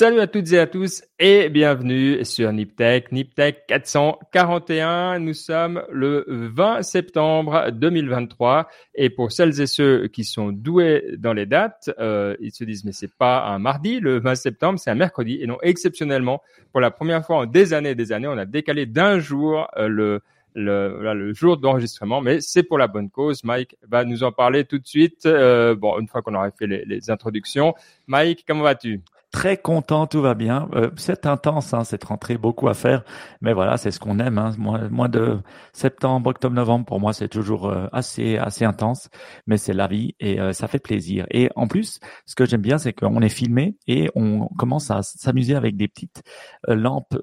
Salut à toutes et à tous et bienvenue sur Niptech, Niptech 441. Nous sommes le 20 septembre 2023 et pour celles et ceux qui sont doués dans les dates, euh, ils se disent mais c'est pas un mardi, le 20 septembre, c'est un mercredi et non exceptionnellement pour la première fois en des années et des années, on a décalé d'un jour euh, le jour d'enregistrement, mais c'est pour la bonne cause. Mike va nous en parler tout de suite. Euh, bon, une fois qu'on aura fait les introductions. Mike, comment vas-tu? Très content, tout va bien. Euh, c'est intense, hein, cette rentrée, beaucoup à faire, mais voilà, c'est ce qu'on aime. Hein. Mois, de septembre, octobre, novembre, pour moi, c'est toujours euh, assez assez intense, mais c'est la vie et euh, ça fait plaisir. Et en plus, ce que j'aime bien, c'est qu'on est filmé et on commence à s'amuser avec des petites lampes,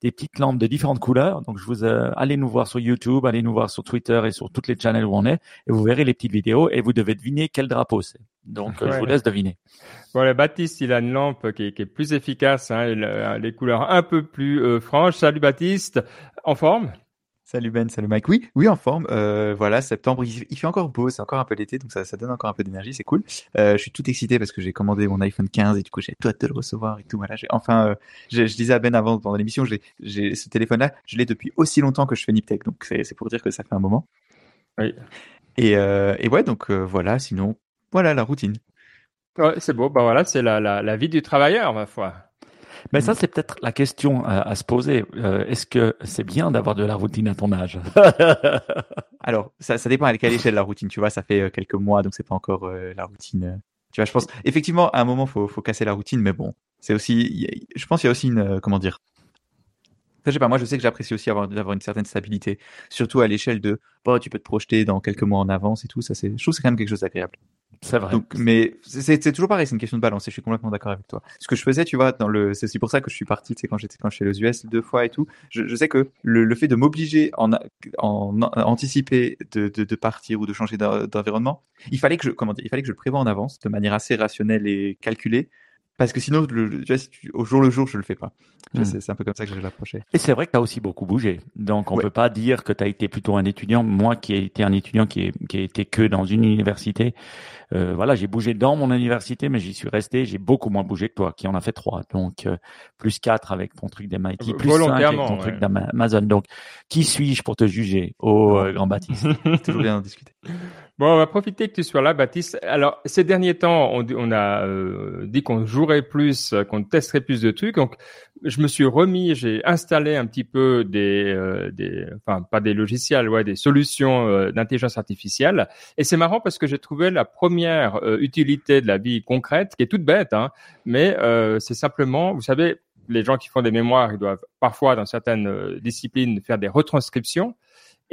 des petites lampes de différentes couleurs. Donc, je vous allez nous voir sur YouTube, allez nous voir sur Twitter et sur toutes les channels où on est, et vous verrez les petites vidéos et vous devez deviner quel drapeau c'est. Donc, je vous laisse deviner. Voilà, Baptiste, il a une lampe qui est, plus efficace, hein, il a les couleurs un peu plus euh, franches. Salut Baptiste, en forme? Salut Ben, salut Mike. Oui, oui, en forme. Euh, voilà, septembre, il, fait encore beau, c'est encore un peu l'été, donc ça, ça donne encore un peu d'énergie, c'est cool. Euh, je suis tout excité parce que j'ai commandé mon iPhone 15 et du coup j'ai tout hâte de le recevoir et tout. Voilà, j'ai enfin, euh, je, je, disais à Ben avant pendant l'émission, j'ai ce téléphone-là, je l'ai depuis aussi longtemps que je fais Niptech, donc c'est pour dire que ça fait un moment. Oui. Et, et ouais, donc voilà, sinon, voilà la routine. Ouais, c'est beau. Bah voilà, c'est la, la, la, vie du travailleur, ma foi. Mais ça, c'est peut-être la question à, à se poser. Euh, Est-ce que c'est bien d'avoir de la routine à ton âge? Alors, ça, ça dépend à quelle échelle la routine. Tu vois, ça fait euh, quelques mois, donc c'est pas encore euh, la routine. Tu vois, je pense effectivement à un moment, faut, faut casser la routine, mais bon, c'est aussi, je pense, qu'il y a aussi une, comment dire? Je sais pas, moi je sais que j'apprécie aussi avoir, d'avoir une certaine stabilité, surtout à l'échelle de, oh, tu peux te projeter dans quelques mois en avance et tout, ça c'est, je trouve que c'est quand même quelque chose d'agréable. C'est vrai. Donc, mais c'est toujours pareil, c'est une question de balance et je suis complètement d'accord avec toi. Ce que je faisais, tu vois, dans le, c'est aussi pour ça que je suis parti, c'est quand j'étais quand suis aux US deux fois et tout. Je, sais que le, le fait de m'obliger en, en, en, anticiper de, de, de partir ou de changer d'environnement, il fallait que je, comment dire, il fallait que je le prévoie en avance de manière assez rationnelle et calculée parce que sinon, le, tu vois, si tu, au jour le jour, je le fais pas. Hmm. C'est un peu comme ça que je l'approchais. Et c'est vrai que tu as aussi beaucoup bougé. Donc, on ouais. peut pas dire que tu as été plutôt un étudiant. Moi, qui ai été un étudiant qui, est, qui a été que dans une université, euh, voilà, j'ai bougé dans mon université, mais j'y suis resté. J'ai beaucoup moins bougé que toi, qui en a fait trois. Donc, euh, plus quatre avec ton truc d'MIT, plus cinq avec ton ouais. truc d'Amazon. Donc, qui suis-je pour te juger, oh, euh, grand Baptiste? Toujours bien en discuter. Bon, on va profiter que tu sois là, Baptiste. Alors, ces derniers temps, on, a euh, dit qu'on jouerait plus, qu'on testerait plus de trucs. Donc, je me suis remis, j'ai installé un petit peu des, euh, des, enfin pas des logiciels, ouais, des solutions euh, d'intelligence artificielle. Et c'est marrant parce que j'ai trouvé la première euh, utilité de la vie concrète, qui est toute bête, hein, mais euh, c'est simplement, vous savez, les gens qui font des mémoires, ils doivent parfois dans certaines euh, disciplines faire des retranscriptions.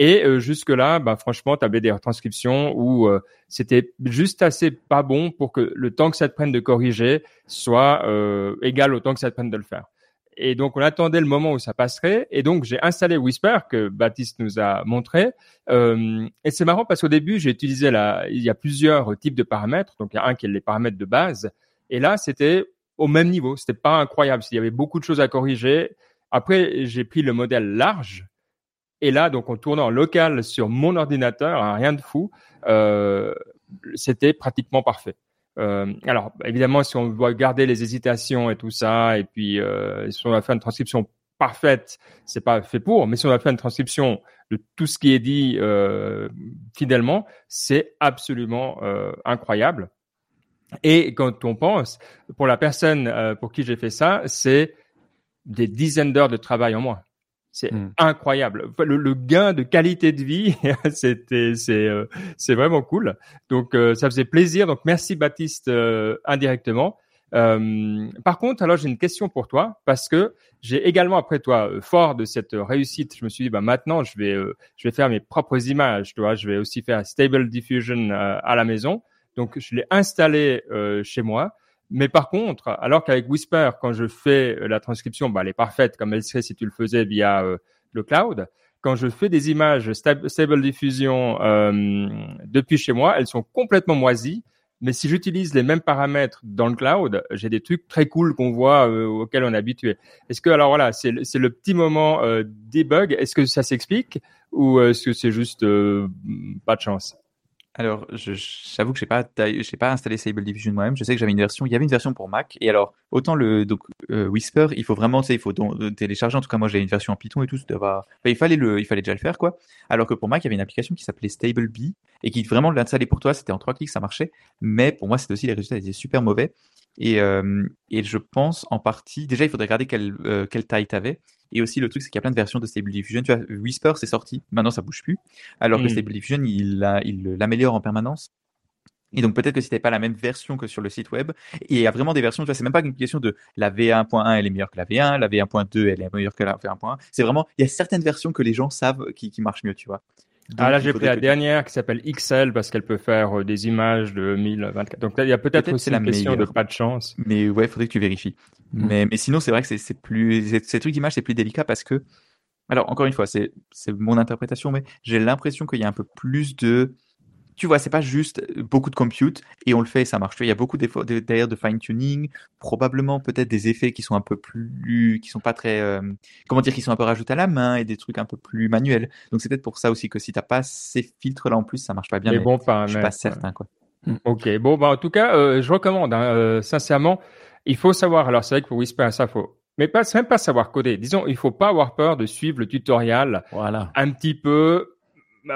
Et euh, jusque-là, bah, franchement, tu avais des retranscriptions où euh, c'était juste assez pas bon pour que le temps que ça te prenne de corriger soit euh, égal au temps que ça te prenne de le faire. Et donc, on attendait le moment où ça passerait. Et donc, j'ai installé Whisper que Baptiste nous a montré. Et c'est marrant parce qu'au début, j'ai utilisé la, il y a plusieurs types de paramètres. Donc, il y a un qui est les paramètres de base. Et là, c'était au même niveau. C'était pas incroyable. Il y avait beaucoup de choses à corriger. Après, j'ai pris le modèle large et là, donc, en tournant en local sur mon ordinateur, hein, rien de fou, euh, c'était pratiquement parfait. Euh, alors, évidemment, si on doit garder les hésitations et tout ça, et puis euh, si on va faire une transcription parfaite, c'est pas fait pour, mais si on va faire une transcription de tout ce qui est dit euh, fidèlement, c'est absolument euh, incroyable. Et quand on pense, pour la personne euh, pour qui j'ai fait ça, c'est des dizaines d'heures de travail en moins. C'est mmh. incroyable. Le, le, gain de qualité de vie, c'était, c'est, euh, c'est vraiment cool. Donc, euh, ça faisait plaisir. Donc, merci Baptiste euh, indirectement. par contre, alors j'ai une question pour toi parce que j'ai également après toi, fort de cette réussite, je me suis dit bah maintenant je vais, je vais faire mes propres images. Tu vois, je vais aussi faire Stable Diffusion à la maison. Donc, je l'ai installé chez moi. Mais par contre, alors qu'avec Whisper, quand je fais euh, la transcription, bah, elle est parfaite comme elle serait si tu le faisais via euh, le cloud. Quand je fais des images Stable Diffusion euh, depuis chez moi, elles sont complètement moisies. Mais si j'utilise les mêmes paramètres dans le cloud, j'ai des trucs très cool qu'on voit euh, auxquels on est habitué. Est-ce que alors voilà, c'est c'est le petit moment debug. Est-ce que ça s'explique ou est-ce que c'est juste pas de chance? Alors, j'avoue que j'ai pas, pas installé Stable Diffusion moi-même. Je sais que j'avais une version, il y avait une version pour Mac. Et alors, autant le euh, Whisper, il faut vraiment, il faut euh, télécharger. En tout cas, moi, j'ai une version en Python et tout. il fallait le, il fallait déjà le faire, quoi. Alors que pour Mac, il y avait une application qui s'appelait Stable Bee et qui vraiment l'installait pour toi. C'était en trois clics, ça marchait. Mais pour moi, c'était aussi les résultats étaient super mauvais. Et euh, et je pense en partie, déjà, il faudrait regarder quelle euh, taille t'avais. Et aussi, le truc, c'est qu'il y a plein de versions de Stable Diffusion. Tu vois, Whisper, c'est sorti. Maintenant, ça bouge plus. Alors que Mm. Stable Diffusion, il l'a- il l'améliore en permanence. Et donc peut-être que si t'avais pas la même version que sur le site web, et il y a vraiment des versions, tu vois, c'est même pas une question de la V1.1 elle est meilleure que la V1, la V1.2 elle est meilleure que la V1.1. C'est vraiment, il y a certaines versions que les gens savent qui, qui marchent mieux, tu vois. Ah là, j'ai pris la dernière qui s'appelle XL parce qu'elle peut faire euh, des images de 1024. Donc là, il y a peut-être aussi la une question de pas de chance. Mais ouais, faudrait que tu vérifies. Mm. Mais, mais sinon, c'est vrai que c'est- plus, ces- trucs d'image, c'est plus délicat parce que, alors encore une fois, c'est c'est mon interprétation, mais j'ai l'impression qu'il y a un peu plus de, tu vois, c'est pas juste beaucoup de compute et on le fait et ça marche. Tu vois, il y a beaucoup d'efforts de- d'ailleurs de fine tuning, probablement peut-être des effets qui sont un peu plus, qui sont pas très, euh, comment dire, qui sont un peu rajoutés à la main et des trucs un peu plus manuels. Donc c'est peut-être pour ça aussi que si t'as pas ces filtres là en plus, ça marche pas bien. Mais Mais, bon, pas je suis pas certain quoi. Ok, bon, bah, en tout cas, euh, je recommande, hein, euh, sincèrement, il faut savoir, alors c'est vrai que pour Whisper, ça faut, mais pas, même pas savoir coder. Disons, il faut pas avoir peur de suivre le tutoriel Voilà. un petit peu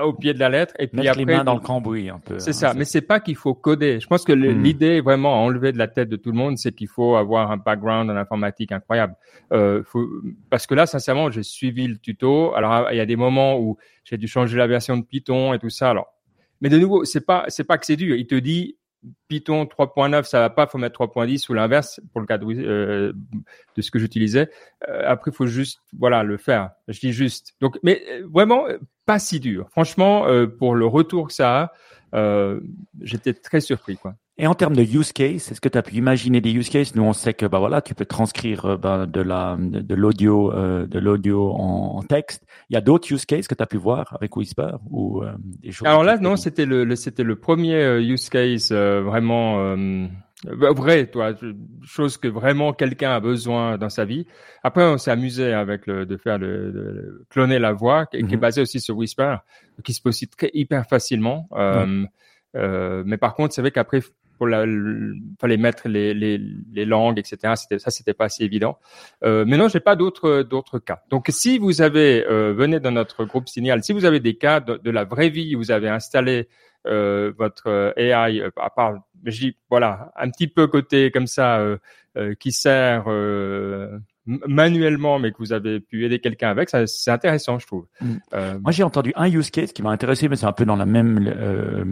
au pied de la lettre et puis Mettre les mains dans le cambouis un peu. c'est hein, ça, mais c'est pas qu'il faut coder. Je pense que Hmm. l'idée vraiment à enlever de la tête de tout le monde, c'est qu'il faut avoir un background en informatique incroyable. Euh, faut, parce que là, sincèrement, j'ai suivi le tuto. Alors, il y a des moments où j'ai dû changer la version de Python et tout ça. Alors, mais de nouveau, c'est pas, c'est pas que c'est dur. Il te dit Python 3.9, ça va pas, faut mettre 3.10 ou l'inverse pour le cas de, euh, de ce que j'utilisais. Euh, après, il faut juste, voilà, le faire. Je dis juste. Donc, mais euh, vraiment pas si dur. Franchement, pour le retour que ça a, j'étais très surpris, quoi. Et en termes de use case, est-ce que tu as pu imaginer des use cases? Nous, on sait que bah voilà, tu peux transcrire ben, de la de, l'audio euh, de l'audio en, en texte. Il y a d'autres use cases que tu as pu voir avec Whisper ou euh, des choses. Alors là, non, c'était le, le- c'était le premier euh, use case euh, vraiment euh, euh, vrai, toi, chose que vraiment quelqu'un a besoin dans sa vie. Après, on s'est amusé avec le de faire le, de cloner la voix, qui, qui est Mhm. basé aussi sur Whisper, qui se aussi très hyper facilement. Euh, euh, mais par contre, c'est vrai qu'après, pour la, le- fallait mettre les, les, les langues, etc. C'était ça, c'était pas si évident. Euh, mais non, j'ai pas d'autres d'autres cas. Donc, si vous avez euh, venez dans notre groupe Signal, si vous avez des cas de, de la vraie vie, vous avez installé euh, votre euh, AI, euh, à part, je voilà, un petit peu côté comme ça, euh, qui sert manuellement, mais que vous avez pu aider quelqu'un avec, ça, c'est intéressant, je trouve. Mm. Euh, Moi, j'ai entendu un use case qui m'a intéressé, mais c'est un peu dans la même euh,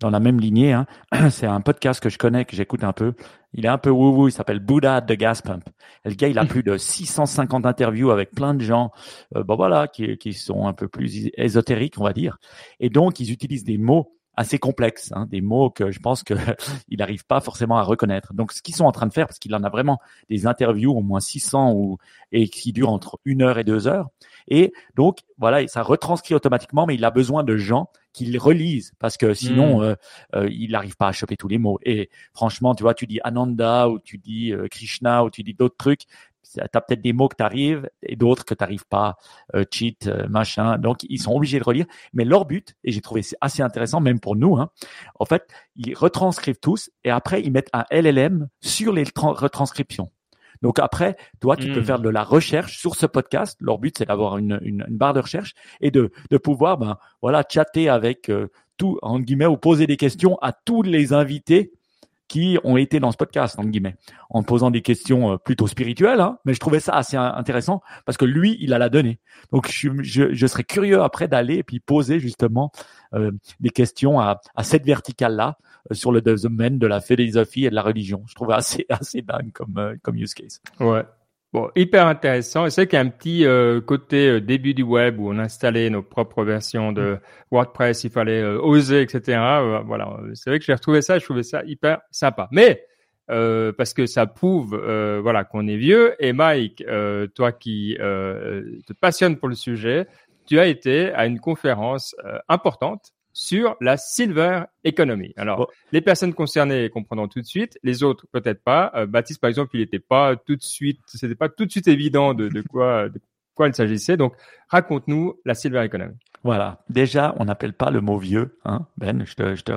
dans la même lignée. Hein. C'est un podcast que je connais, que j'écoute un peu. Il est un peu woo-woo, il s'appelle Buddha the Gas Pump. Et le gars, il a plus de 650 interviews avec plein de gens, euh, bon voilà, qui, qui sont un peu plus ésotériques, on va dire. Et donc, ils utilisent des mots assez complexes, hein, des mots que je pense que il n'arrive pas forcément à reconnaître. Donc, ce qu'ils sont en train de faire, parce qu'il en a vraiment des interviews, au moins 600, ou, et qui durent entre une heure et deux heures. Et donc, voilà, ça retranscrit automatiquement, mais il a besoin de gens qui le relisent parce que sinon, Mm. euh, euh, il n'arrive pas à choper tous les mots. Et franchement, tu vois, tu dis Ananda ou tu dis euh, Krishna ou tu dis d'autres trucs, tu as peut-être des mots que tu arrives et d'autres que tu n'arrives pas, euh, cheat, euh, machin. Donc, ils sont obligés de relire. Mais leur but, et j'ai trouvé c'est assez intéressant, même pour nous, hein, en fait, ils retranscrivent tous et après, ils mettent un LLM sur les tra- retranscriptions. Donc après, toi, tu peux Mm. faire de la recherche sur ce podcast. Leur but, c'est d'avoir une, une, une barre de recherche et de, de pouvoir, ben, voilà, chatter avec euh, tout, en guillemets, ou poser des questions à tous les invités qui ont été dans ce podcast, en guillemets, en posant des questions euh, plutôt spirituelles. Hein, mais je trouvais ça assez in- intéressant parce que lui, il a la donnée. Donc, je, je, je serais curieux après d'aller et puis poser justement euh, des questions à, à cette verticale-là euh, sur le domaine de la philosophie et de la religion. Je trouvais assez assez dingue comme euh, comme use case. Ouais. Bon, hyper intéressant. Et c'est qu'il y a un petit euh, côté euh, début du web où on installait nos propres versions de WordPress, il fallait euh, oser, etc. Euh, voilà, c'est vrai que j'ai retrouvé ça, je trouvais ça hyper sympa. Mais euh, parce que ça prouve, euh, voilà, qu'on est vieux. Et Mike, euh, toi qui euh, te passionne pour le sujet, tu as été à une conférence euh, importante sur la silver economy. Alors, Bon. les personnes concernées comprendront tout de suite, les autres peut-être pas. Euh, Baptiste, par exemple, il n'était pas tout de suite, c'était pas tout de suite évident de, de quoi, de quoi il s'agissait. Donc, raconte-nous la silver economy. Voilà. Déjà, on n'appelle pas le mot vieux, hein, Ben. Je te, je te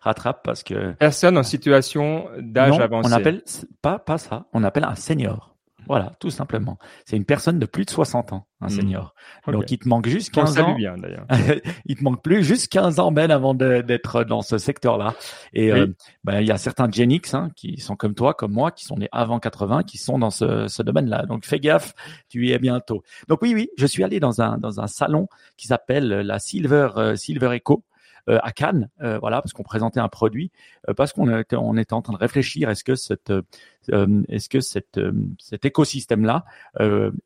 rattrape parce que personne en situation d'âge avancé. On appelle pas pas ça. On appelle un senior. Voilà, tout simplement. C'est une personne de plus de 60 ans, un hmm. senior. Donc, il te manque juste 15 ans. bien, d'ailleurs. il te manque plus juste 15 ans, Ben, avant d'être dans ce secteur-là. Et euh, ben, il y a certains Gen X hein, qui sont comme toi, comme moi, qui sont nés avant 80, qui sont dans ce, ce domaine-là. Donc, fais gaffe, tu y es bientôt. Donc, oui, oui, je suis allé dans un, dans un salon qui s'appelle la Silver, euh, Silver Echo. Euh, à Cannes, euh, voilà, parce qu'on présentait un produit, euh, parce qu'on on était en train de réfléchir, est-ce que cette, est-ce que cette, cet écosystème-là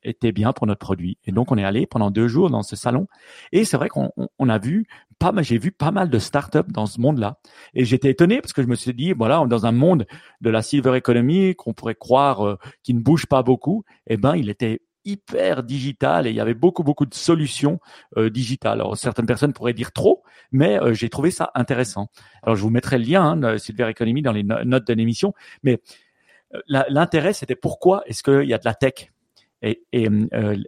était bien pour notre produit? Et donc on est allé pendant deux jours dans ce salon, et c'est vrai qu'on on a vu pas j'ai vu pas mal de startups dans ce monde-là, et j'étais étonné parce que je me suis dit, voilà, dans un monde de la silver economy qu'on pourrait croire qui ne bouge pas beaucoup, eh ben il était hyper digital et il y avait beaucoup beaucoup de solutions euh, digitales. Alors certaines personnes pourraient dire trop, mais euh, j'ai trouvé ça intéressant. Alors je vous mettrai le lien hein, Silver Economy dans les notes de l'émission, mais euh, l'intérêt c'était pourquoi est-ce qu'il y a de la tech? Et,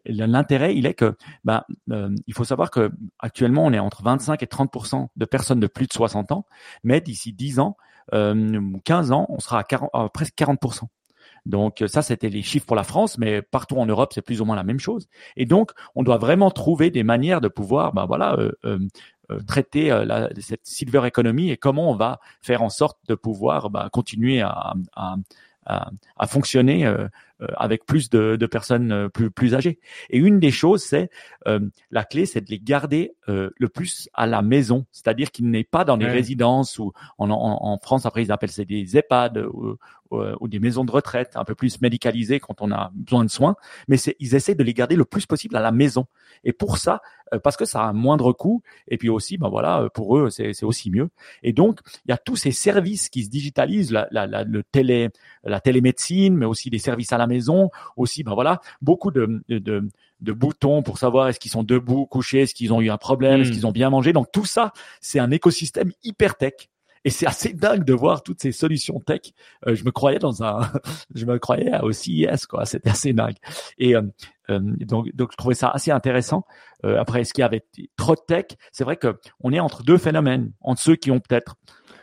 l'intérêt, il est que, ben, il faut savoir que actuellement, on est entre 25 et 30% de personnes de plus de 60 ans, mais d'ici 10 ans, 15 ans, on sera à, 40, à presque 40 donc ça, c'était les chiffres pour la France, mais partout en Europe, c'est plus ou moins la même chose. Et donc, on doit vraiment trouver des manières de pouvoir, ben voilà, euh, euh, euh traiter euh, la, cette silver economy et comment on va faire en sorte de pouvoir ben, continuer à, à, à, à fonctionner euh, euh, avec plus de, de personnes euh, plus, plus âgées. Et une des choses, c'est la clé, c'est de les garder le plus à la maison, c'est-à-dire qu'ils n'aient pas dans des résidences ou en, en, en, France après ils appellent ça des EHPAD ou, ou, des maisons de retraite un peu plus médicalisées quand on a besoin de soins, mais c'est ils essaient de les garder le plus possible à la maison. Et pour ça, parce que ça a un moindre coût et puis aussi, ben voilà, pour eux c'est aussi mieux. Et donc il y a tous ces services qui se digitalisent, la, la, la le télé, la télémédecine, mais aussi des services à la maison, aussi, ben voilà, beaucoup de, de, de boutons pour savoir est-ce qu'ils sont debout, couchés, est-ce qu'ils ont eu un problème, est-ce hmm. qu'ils ont bien mangé. Donc tout ça, c'est un écosystème hyper tech. Et c'est assez dingue de voir toutes ces solutions tech. Euh, je me croyais dans un, je me croyais aussi yes quoi. C'était assez dingue. Et euh, euh, donc, donc je trouvais ça assez intéressant. après, est-ce qu'il y avait trop de tech? C'est vrai que on est entre deux phénomènes, entre ceux qui ont peut-être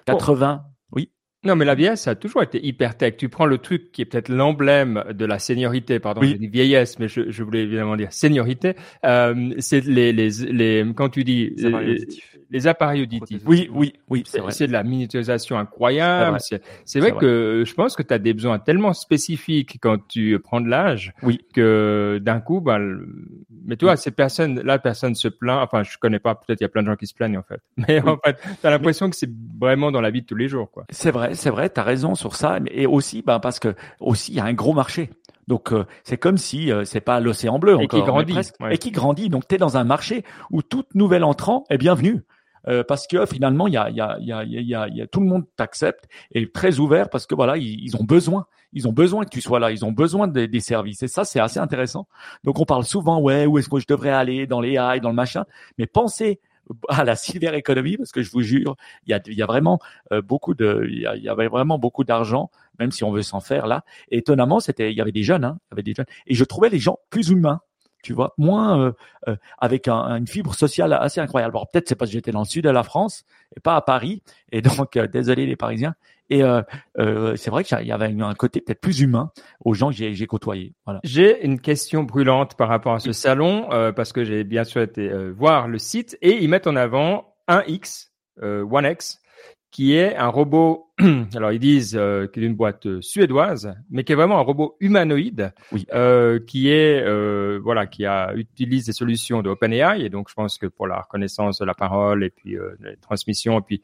80 non, mais la vieillesse, ça a toujours été hyper tech. Tu prends le truc qui est peut-être l'emblème de la seniorité, pardon, oui. j'ai dit vieillesse, mais je, je, voulais évidemment dire seniorité. Euh, c'est les, les, les, quand tu dis les. Les appareils auditifs. Oui, oui, oui, c'est vrai. C'est de la miniaturisation incroyable. C'est vrai, vrai, que je pense que tu as des besoins tellement spécifiques quand tu prends de l'âge oui. que d'un coup, bah, mais toi, ces personnes, là, personne se plaint. Enfin, je connais pas. Peut-être il y a plein de gens qui se plaignent en fait. Mais en fait, t'as l'impression que c'est vraiment dans la vie de tous les jours, quoi. C'est vrai, c'est vrai. T'as raison sur ça. Et aussi, ben parce que aussi il y a un gros marché. Donc euh, c'est comme si euh, c'est pas l'océan bleu et encore, qui grandit, et qui grandit. Donc tu es dans un marché où toute nouvel entrant est bienvenu. Euh, parce que finalement, il y a, tout le monde t'accepte et très ouvert parce que voilà, ils, ont besoin, ils ont besoin que tu sois là, ils ont besoin des, services et ça c'est assez intéressant. Donc on parle souvent ouais où est-ce que je devrais aller dans les AI, dans le machin, mais pensez à la silver economy parce que je vous jure, il y a, y a vraiment euh, beaucoup de, il y, avait vraiment beaucoup d'argent, même si on veut s'en faire là. Étonnamment, c'était, il y avait des jeunes, hein, il y avait des jeunes, et je trouvais les gens plus humains tu vois, moins euh, euh, avec un, une fibre sociale assez incroyable. Alors peut-être c'est parce que j'étais dans le sud de la France et pas à Paris, et donc euh, désolé les Parisiens. Et c'est vrai qu'il y avait un côté peut-être plus humain aux gens que j'ai côtoyés. Voilà. J'ai une question brûlante par rapport à ce salon parce que j'ai bien sûr été voir le site et ils mettent en avant un X, One X, qui est un robot, alors ils disent euh, qu'il est une boîte euh, suédoise, mais qui est vraiment un robot humanoïde, oui. euh, qui est euh, voilà, qui a utilise des solutions de OpenAI et donc je pense que pour la reconnaissance de la parole et puis euh, les transmissions et puis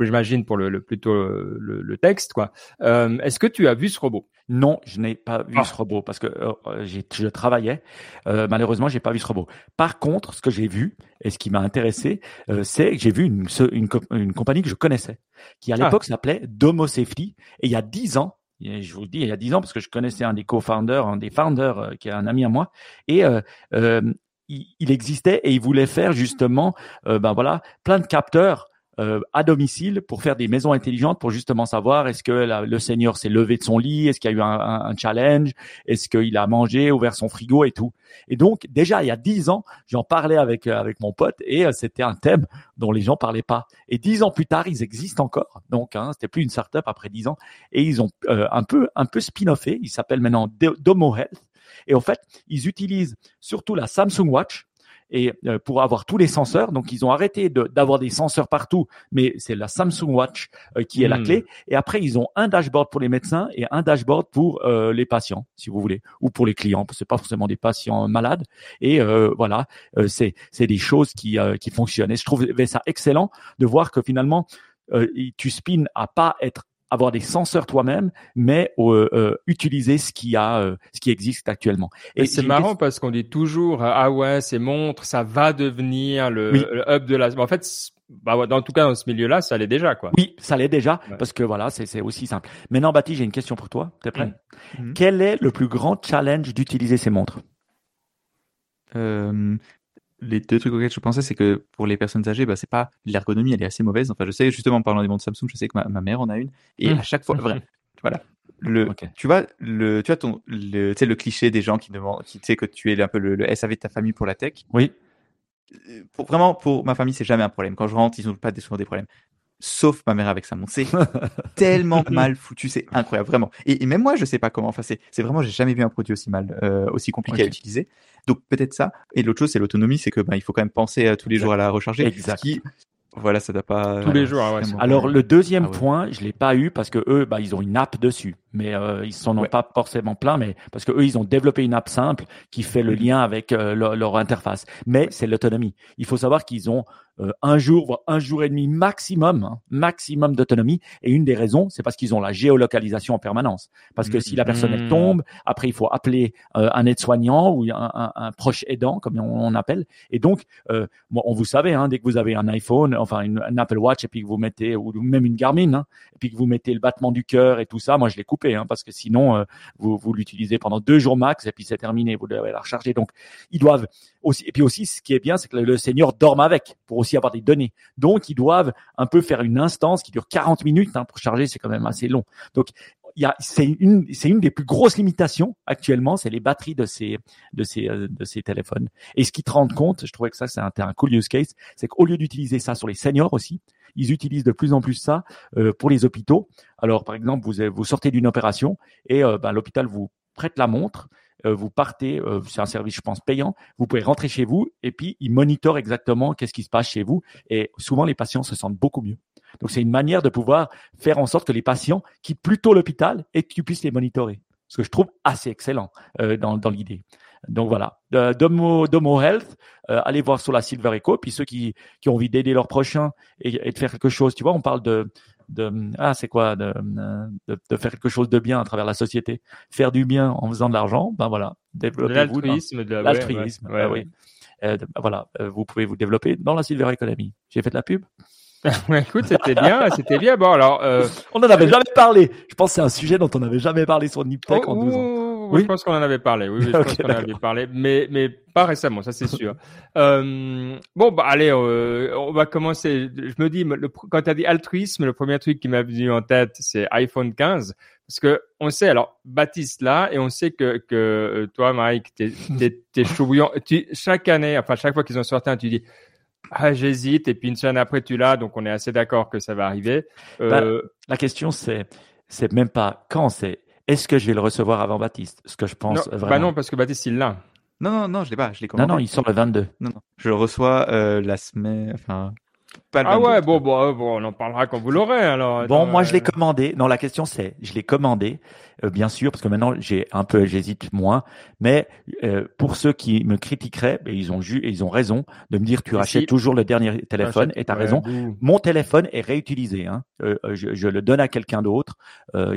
j'imagine pour le, le plutôt le, le, texte quoi. Est-ce que tu as vu ce robot? Non, je n'ai pas vu ah. ce robot parce que euh, euh je travaillais. Euh, malheureusement, j'ai pas vu ce robot. Par contre, ce que j'ai vu et ce qui m'a intéressé, euh, c'est que j'ai vu une, une, une, compagnie que je connaissais, qui à ah. l'époque s'appelait Domo Safety. Et il y a dix ans, je vous le dis, il y a dix ans parce que je connaissais un des co-founders, un des founders, euh, qui est un ami à moi, et il, il, existait et il voulait faire justement, ben voilà, plein de capteurs euh, à domicile pour faire des maisons intelligentes pour justement savoir est-ce que le seigneur s'est levé de son lit, est-ce qu'il y a eu un, challenge, est-ce qu'il a mangé, ouvert son frigo et tout. Et donc déjà il y a dix ans, j'en parlais avec euh, avec mon pote et euh, c'était un thème dont les gens parlaient pas. Et dix ans plus tard, ils existent encore. Donc hein, c'était plus une startup après dix ans et ils ont un peu un peu spin-offé. Ils s'appellent maintenant Domo Health. Et en fait, ils utilisent surtout la Samsung Watch et euh, pour avoir tous les senseurs. Donc ils ont arrêté d'avoir des senseurs partout, mais c'est la Samsung Watch euh, qui est la hmm. clé. Et après ils ont un dashboard pour les médecins et un dashboard pour euh, les patients, si vous voulez, ou pour les clients. C'est pas forcément des patients malades. Et voilà, c'est c'est des choses qui qui fonctionnent. Et je trouvais ça excellent de voir que finalement tu spins à pas être avoir des senseurs toi-même, mais euh, euh, utiliser ce qui a, euh, ce qui existe actuellement. Et, c'est marrant parce qu'on dit toujours ah ouais ces montres ça va devenir le, hub de la. En fait, bah dans tout cas dans ce milieu-là, ça l'est déjà quoi. Oui, ça l'est déjà parce que voilà, c'est aussi simple. Maintenant, Baptiste, j'ai une question pour toi. T'es prêt? Mmh. Quel est le plus grand challenge d'utiliser ces montres? Les deux trucs auxquels je pensais, c'est que pour les personnes âgées, bah, c'est pas l'ergonomie, elle est assez mauvaise. Enfin, je sais justement en parlant des montres Samsung, je sais que ma, mère en a une, et mmh. à chaque fois, vrai, voilà. Le, tu vois, le, tu vois ton, le, tu sais, le cliché des gens qui demandent, qui, tu sais, que tu es un peu le, SAV de ta famille pour la tech. Oui. Euh, pour, vraiment, pour ma famille, c'est jamais un problème. Quand je rentre, ils n'ont pas souvent des problèmes sauf ma mère avec sa montre. C'est tellement mal foutu, c'est incroyable, vraiment. Et, même moi, je sais pas comment. Enfin, c'est, c'est vraiment, j'ai jamais vu un produit aussi mal, euh, aussi compliqué à utiliser. Donc peut-être ça. Et l'autre chose, c'est l'autonomie, c'est que ben, il faut quand même penser à tous les jours à la recharger. Exact. voilà, ça doit pas. Tous les jours. Ouais, Alors le deuxième ah point, je l'ai pas eu parce que eux, bah, ils ont une app dessus, mais euh, ils s'en ont pas forcément plein, mais parce que eux, ils ont développé une app simple qui fait le lien avec euh, leur, leur, interface. Mais c'est l'autonomie. Il faut savoir qu'ils ont euh, un jour, voire un jour et demi maximum, hein, maximum d'autonomie. Et une des raisons, c'est parce qu'ils ont la géolocalisation en permanence. Parce que si la personne elle mmh. tombe, après il faut appeler euh, un aide-soignant ou un, un, proche aidant, comme on, appelle. Et donc, on vous savez, hein, dès que vous avez un iPhone, enfin une, Apple Watch, et puis que vous mettez, ou même une Garmin, hein, et puis que vous mettez le battement du cœur et tout ça, moi je l'ai coupé, hein, parce que sinon euh, vous, l'utilisez pendant deux jours max, et puis c'est terminé, vous devez la recharger. Donc, ils doivent aussi, et puis aussi, ce qui est bien, c'est que le, Seigneur dorme avec pour aussi avoir des données. Donc, ils doivent un peu faire une instance qui dure 40 minutes hein, pour charger, c'est quand même assez long. Donc, c'est une, une des plus grosses limitations actuellement, c'est les batteries de ces, de ces, euh, de ces téléphones. Et ce qu'ils te rendent compte, je trouvais que ça c'est un cool use case, c'est qu'au lieu d'utiliser ça sur les seniors aussi, ils utilisent de plus en plus ça euh, pour les hôpitaux. Alors, par exemple, vous, vous sortez d'une opération et euh, ben, l'hôpital vous prête la montre euh, vous partez, c'est un service, je pense, payant, vous pouvez rentrer chez vous et puis ils monitorent exactement qu'est-ce qui se passe chez vous. Et souvent, les patients se sentent beaucoup mieux. Donc, c'est une manière de pouvoir faire en sorte que les patients quittent plutôt l'hôpital et que tu puisses les monitorer. Ce que je trouve assez excellent dans, dans l'idée. Donc voilà, Domo, Domo Health, allez voir sur la Silver Echo. Puis ceux qui, qui ont envie d'aider leurs prochains et, et, de faire quelque chose, tu vois, on parle de, de ah c'est quoi de, de, faire quelque chose de bien à travers la société, faire du bien en faisant de l'argent, ben voilà, développez-vous l'altruisme, l'altruisme, ouais, oui. Euh, voilà, euh, vous pouvez vous développer dans la silver economy. J'ai fait de la pub. écoute, c'était bien, c'était bien. Bon, alors, euh... on n'en avait jamais parlé. Je pense que c'est un sujet dont on n'avait jamais parlé sur Niptech en 12 ans oui, je pense qu'on en avait parlé. Oui, je pense qu'on en avait parlé, mais mais pas récemment, ça c'est sûr. euh, bon, bah allez, euh, on va commencer. Je me dis, le, quand tu as dit altruisme, le premier truc qui m'a venu en tête, c'est iPhone 15, parce que on sait, alors Baptiste là, et on sait que que euh, toi, Mike, t'es t'es chaud bouillant. Tu chaque année, enfin chaque fois qu'ils ont sorti un, tu dis. Ah, j'hésite, et puis une semaine après, tu l'as, donc on est assez d'accord que ça va arriver. Bah, la question, c'est, c'est même pas quand, c'est est-ce que je vais le recevoir avant Baptiste? Ce que je pense non, vraiment. Bah non, parce que Baptiste, il l'a. Non, non, non, je l'ai pas. Je l'ai commandé. Non, non, il sort le 22. Non, non. Je le reçois euh, la semaine. Enfin, ah ouais, bon, bon, bon, on en parlera quand vous l'aurez alors. Bon, moi je l'ai commandé. Non, la question c'est, je l'ai commandé, euh, bien sûr, parce que maintenant j'ai un peu, j'hésite moins. Mais euh, pour ceux qui me critiqueraient, ben, ils ont ju ils ont raison de me dire tu rachètes toujours le dernier téléphone. Et t'as raison. Mon téléphone est réutilisé. Hein. Euh, je, je, le donne à quelqu'un d'autre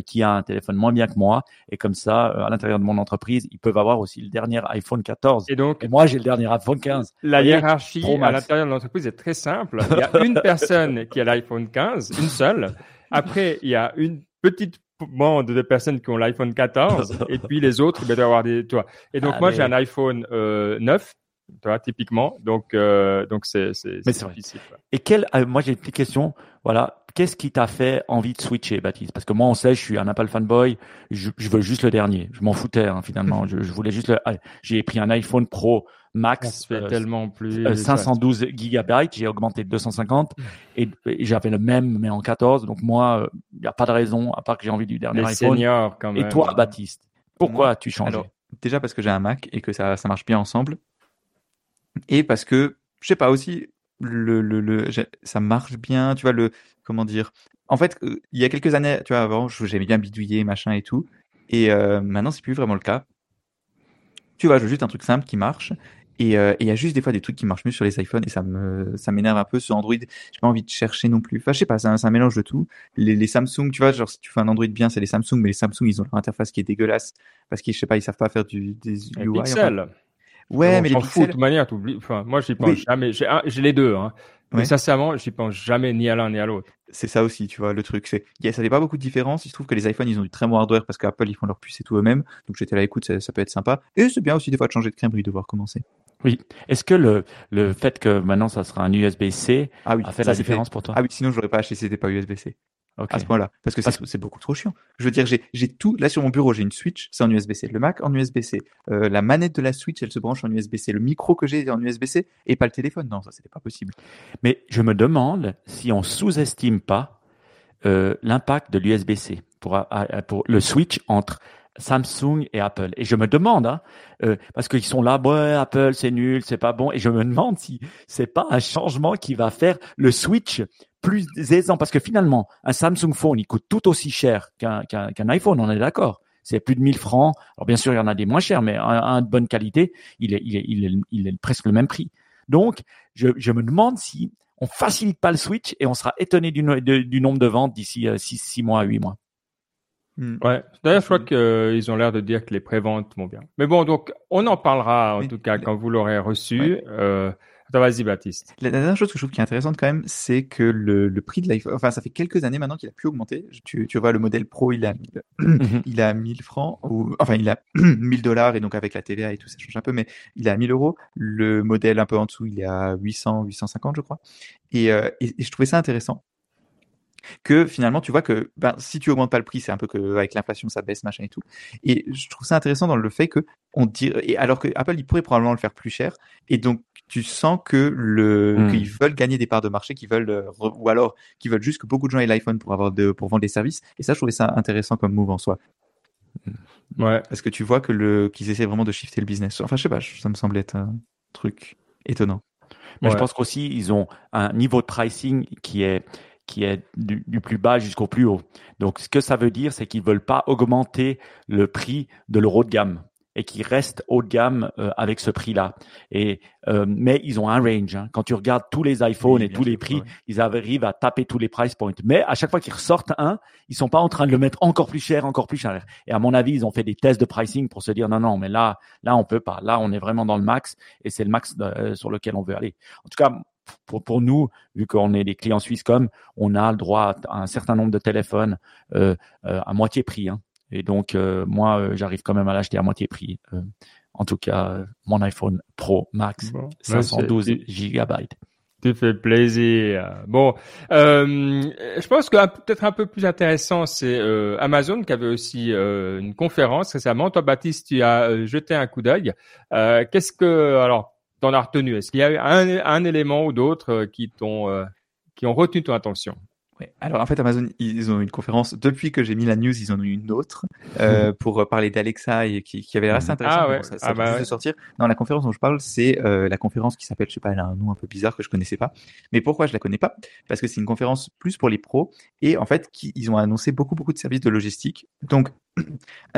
qui a un téléphone moins bien que moi, et comme ça, à l'intérieur de mon entreprise, ils peuvent avoir aussi le dernier iPhone 14. Et donc, et moi j'ai le dernier iPhone 15. La hiérarchie à l'intérieur de l'entreprise est très simple. Il y a une personne qui a l'iPhone 15, une seule. Après, il y a une petite bande de personnes qui ont l'iPhone 14 et puis les autres, ben, doivent avoir des, toi. Et donc, moi, j'ai un iPhone euh, 9 tu vois, typiquement. Donc, euh, donc c'est vrai. difficile. Et quel, euh, moi j'ai une petite question. Voilà, qu'est-ce qui t'a fait envie de switcher, Baptiste? Parce que moi, on sait, je suis un Apple fanboy. Je, je veux juste le dernier. Je m'en foutais hein, finalement. Je, je voulais juste. Le... J'ai pris un iPhone Pro Max. euh, tellement plus. euh, 512 gigabytes, j'ai augmenté de 250 et, et j'avais le même mais en 14. Donc moi, il n'y a pas de raison à part que j'ai envie du dernier Les iPhone. seniors quand même. Et toi, Baptiste, pourquoi as-tu changé? Alors, déjà parce que j'ai un Mac et que ça, ça marche bien ensemble. Et parce que, je sais pas aussi, le, le, le, ça marche bien, tu vois, le, comment dire? En fait, euh, il y a quelques années, tu vois, avant, j'aimais bien bidouiller, machin et tout. Et euh, maintenant, c'est plus vraiment le cas. Tu vois, je veux juste un truc simple qui marche. Et euh, et il y a juste des fois des trucs qui marchent mieux sur les iPhones et ça me ça m'énerve un peu sur Android. J'ai pas envie de chercher non plus. Enfin, je sais pas, c'est un, mélange de tout. Les, les Samsung, tu vois, genre si tu fais un Android bien, c'est les Samsung, mais les Samsung, ils ont leur interface qui est dégueulasse parce qu'ils, je sais pas, ils savent pas faire du des Les UI. enfin. pixels. Ouais, On mais les fout, de pixels. toute manière. Enfin, moi, j'y pense Oui. jamais. J'ai les deux, hein. Mais sincèrement, j'y pense jamais ni à l'un ni à l'autre. C'est ça aussi, tu vois, le truc. C'est, ça fait pas beaucoup de différence. Il se trouve que les iPhones, ils ont du très bon hardware parce qu'Apple, ils font leur puce et tout eux-mêmes. Donc j'étais là, écoute, ça, ça peut être sympa. Et c'est bien aussi des fois de changer de crèmerie, de voir comment c'est. Est-ce que le, le fait que maintenant ça sera un USB-C Ah oui, a fait ça, la différence pour toi? Ah oui, sinon je l'aurais pas acheté si c'était pas USB-C. À ce point-là. Parce que c'est, beaucoup trop chiant. Je veux dire, j'ai, tout. Là, sur mon bureau, j'ai une Switch, c'est en USB-C. Le Mac en USB-C. Euh, la manette de la Switch, elle se branche en USB-C. Le micro que j'ai est en USB-C et pas le téléphone. Non, ça, c'était pas possible. Mais je me demande si on sous-estime pas euh, l'impact de l'USB-C pour, pour le switch entre Samsung et Apple. Et je me demande, hein, euh, parce qu'ils sont là, ouais, Apple c'est nul, c'est pas bon. Et je me demande si c'est pas un changement qui va faire le switch plus aisant, parce que finalement, un Samsung Phone, il coûte tout aussi cher qu'un iPhone, on est d'accord. C'est plus de 1000 francs. Alors bien sûr, il y en a des moins chers, mais un, de bonne qualité, il est, il est, il est, presque le même prix. Donc, je, je me demande si on facilite pas le switch et on sera étonné du, du nombre de ventes d'ici 6 mois, 8 mois. Hmm. Ouais. D'ailleurs, je crois qu'ils ont l'air de dire que les préventes vont bien. Mais bon, donc, on en parlera, en Mais tout cas, quand vous l'aurez reçu. Ouais. Euh, attends, vas-y, Baptiste. La la dernière chose que je trouve qui est intéressante quand même, c'est que le, le prix de l'iPhone, enfin, ça fait quelques années maintenant qu'il a pu augmenter. Tu, tu vois, le modèle Pro, il a 1000, Mhm. il a 1000 francs, ou, enfin, il a 1000 dollars, et donc avec la TVA et tout, ça change un peu, mais il a 1000 euros. Le modèle un peu en dessous, il est à 800, 850, je crois. Et, euh, et, et je trouvais ça intéressant. Que finalement, tu vois que ben, si tu augmentes pas le prix, c'est un peu que avec l'inflation, ça baisse, machin et tout. Et je trouve ça intéressant dans le fait que on dit, et alors que Apple, il pourrait probablement le faire plus cher. Et donc, tu sens que le, Hmm. qu'ils veulent gagner des parts de marché, qu'ils veulent, euh, ou alors qu'ils veulent juste que beaucoup de gens aient l'iPhone pour avoir de, pour vendre des services. Et ça, je trouvais ça intéressant comme move en soi. Ouais. Parce que tu vois que le, qu'ils essaient vraiment de shifter le business. Enfin, je sais pas, ça me semblait être un truc étonnant. Mais je pense qu'aussi, ils ont un niveau de pricing qui est qui est du, du plus bas jusqu'au plus haut. Donc, ce que ça veut dire, c'est qu'ils veulent pas augmenter le prix de l'euro de gamme et qu'ils restent haut de gamme euh, avec ce prix-là. Et euh, mais ils ont un range. hein. Quand tu regardes tous les iPhones Oui, et tous les prix, ouais. ils arrivent à taper tous les price points. Mais à chaque fois qu'ils ressortent un, ils sont pas en train de le mettre encore plus cher, encore plus cher. Et à mon avis, ils ont fait des tests de pricing pour se dire non, non, mais là, là, on peut pas. Là, on est vraiment dans le max et c'est le max euh, sur lequel on veut aller. En tout cas, pour, pour nous, vu qu'on est des clients Swisscom, on a le droit à un certain nombre de téléphones euh, euh, à moitié prix. hein. Et donc, euh, moi, j'arrive quand même à l'acheter à moitié prix. En tout cas, mon iPhone Pro Max, Bon. Ouais, 512 c'est- gigabytes. Tu fais plaisir. Bon, euh, je pense que peut-être un peu plus intéressant, c'est euh, Amazon qui avait aussi euh, une conférence récemment. Toi, Baptiste, tu as jeté un coup d'œil. Qu'est-ce que, alors, t'en as retenu Est-ce qu'il y a eu un, un élément ou d'autres euh, qui t'ont, euh, qui ont retenu ton attention? Ouais. Alors en fait, Amazon, ils ont eu une conférence depuis que j'ai mis la news, ils en ont eu une autre euh, pour parler d'Alexa et qui, qui avait l'air assez Mhm. intéressant. Ah ouais. bon, ça, ça Ah bah juste ouais. de sortir. Non, la conférence dont je parle, c'est euh, la conférence qui s'appelle, je sais pas, elle a un nom un peu bizarre que je connaissais pas. Mais pourquoi je la connais pas? Parce que c'est une conférence plus pour les pros et en fait, qui, ils ont annoncé beaucoup beaucoup de services de logistique. Donc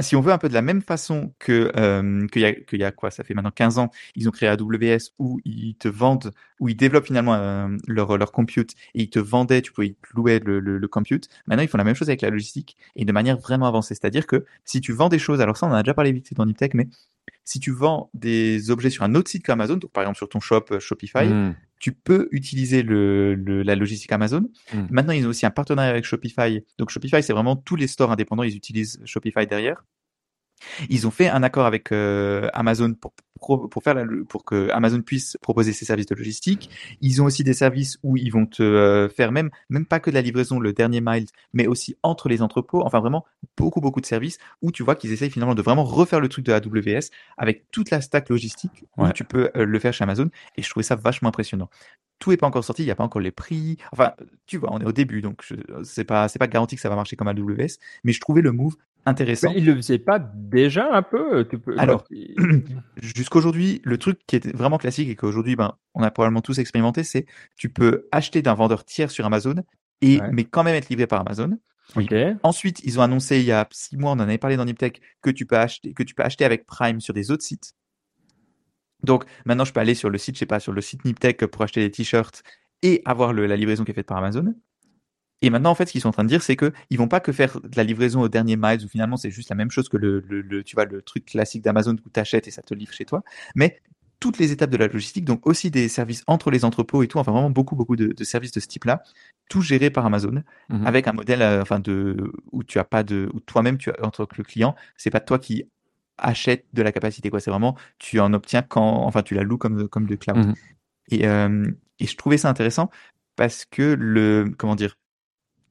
si on veut un peu de la même façon que euh, qu'il y a quoi ça fait maintenant 15 ans ils ont créé AWS où ils te vendent où ils développent finalement euh, leur leur compute et ils te vendaient tu pouvais louer le, le, compute maintenant ils font la même chose avec la logistique et de manière vraiment avancée c'est-à-dire que si tu vends des choses alors ça on en a déjà parlé vite fait dans Niptech mais si tu vends des objets sur un autre site qu'Amazon par exemple sur ton shop euh, Shopify Mm. Tu peux utiliser le, le, la logistique Amazon. Mm. Maintenant, ils ont aussi un partenariat avec Shopify. Donc Shopify, c'est vraiment tous les stores indépendants, ils utilisent Shopify derrière. Ils ont fait un accord avec euh, Amazon pour pour faire la, pour que Amazon puisse proposer ses services de logistique. Ils ont aussi des services où ils vont te euh, faire même même pas que de la livraison le dernier mile, mais aussi entre les entrepôts. Enfin vraiment beaucoup beaucoup de services où tu vois qu'ils essayent finalement de vraiment refaire le truc de AWS avec toute la stack logistique où Ouais. tu peux euh, le faire chez Amazon. Et je trouvais ça vachement impressionnant. Tout est pas encore sorti, il n'y a pas encore les prix. Enfin, tu vois, on est au début, donc je- c'est pas c'est pas garanti que ça va marcher comme AWS, mais je trouvais le move intéressant. Mais il le faisait pas déjà un peu tu peux, Alors, Jusqu'aujourd'hui, le truc qui est vraiment classique et qu'aujourd'hui, ben, on a probablement tous expérimenté, c'est tu peux acheter d'un vendeur tiers sur Amazon et Ouais. mais quand même être livré par Amazon. Ensuite, ils ont annoncé il y a six mois, on en avait parlé dans Niptech, que tu peux acheter que tu peux acheter avec Prime sur des autres sites. Donc maintenant, je peux aller sur le site, je sais pas, sur le site Niptech pour acheter des t-shirts et avoir le- la livraison qui est faite par Amazon. Et maintenant, en fait, ce qu'ils sont en train de dire, c'est que ils vont pas que faire de la livraison au dernier miles où finalement c'est juste la même chose que le, le, le- tu vois, le truc classique d'Amazon où tu achètes et ça te livre chez toi. Mais toutes les étapes de la logistique, donc aussi des services entre les entrepôts et tout, enfin vraiment beaucoup, beaucoup de, de services de ce type-là, tout géré par Amazon Mhm. avec un modèle, euh, enfin de, où tu as pas de, où toi-même tu as, en tant que le client, c'est pas toi qui achète de la capacité, quoi. C'est vraiment, tu en obtiens quand, enfin, tu la loues comme, comme de cloud. Et, euh, et je trouvais ça intéressant parce que le, comment dire,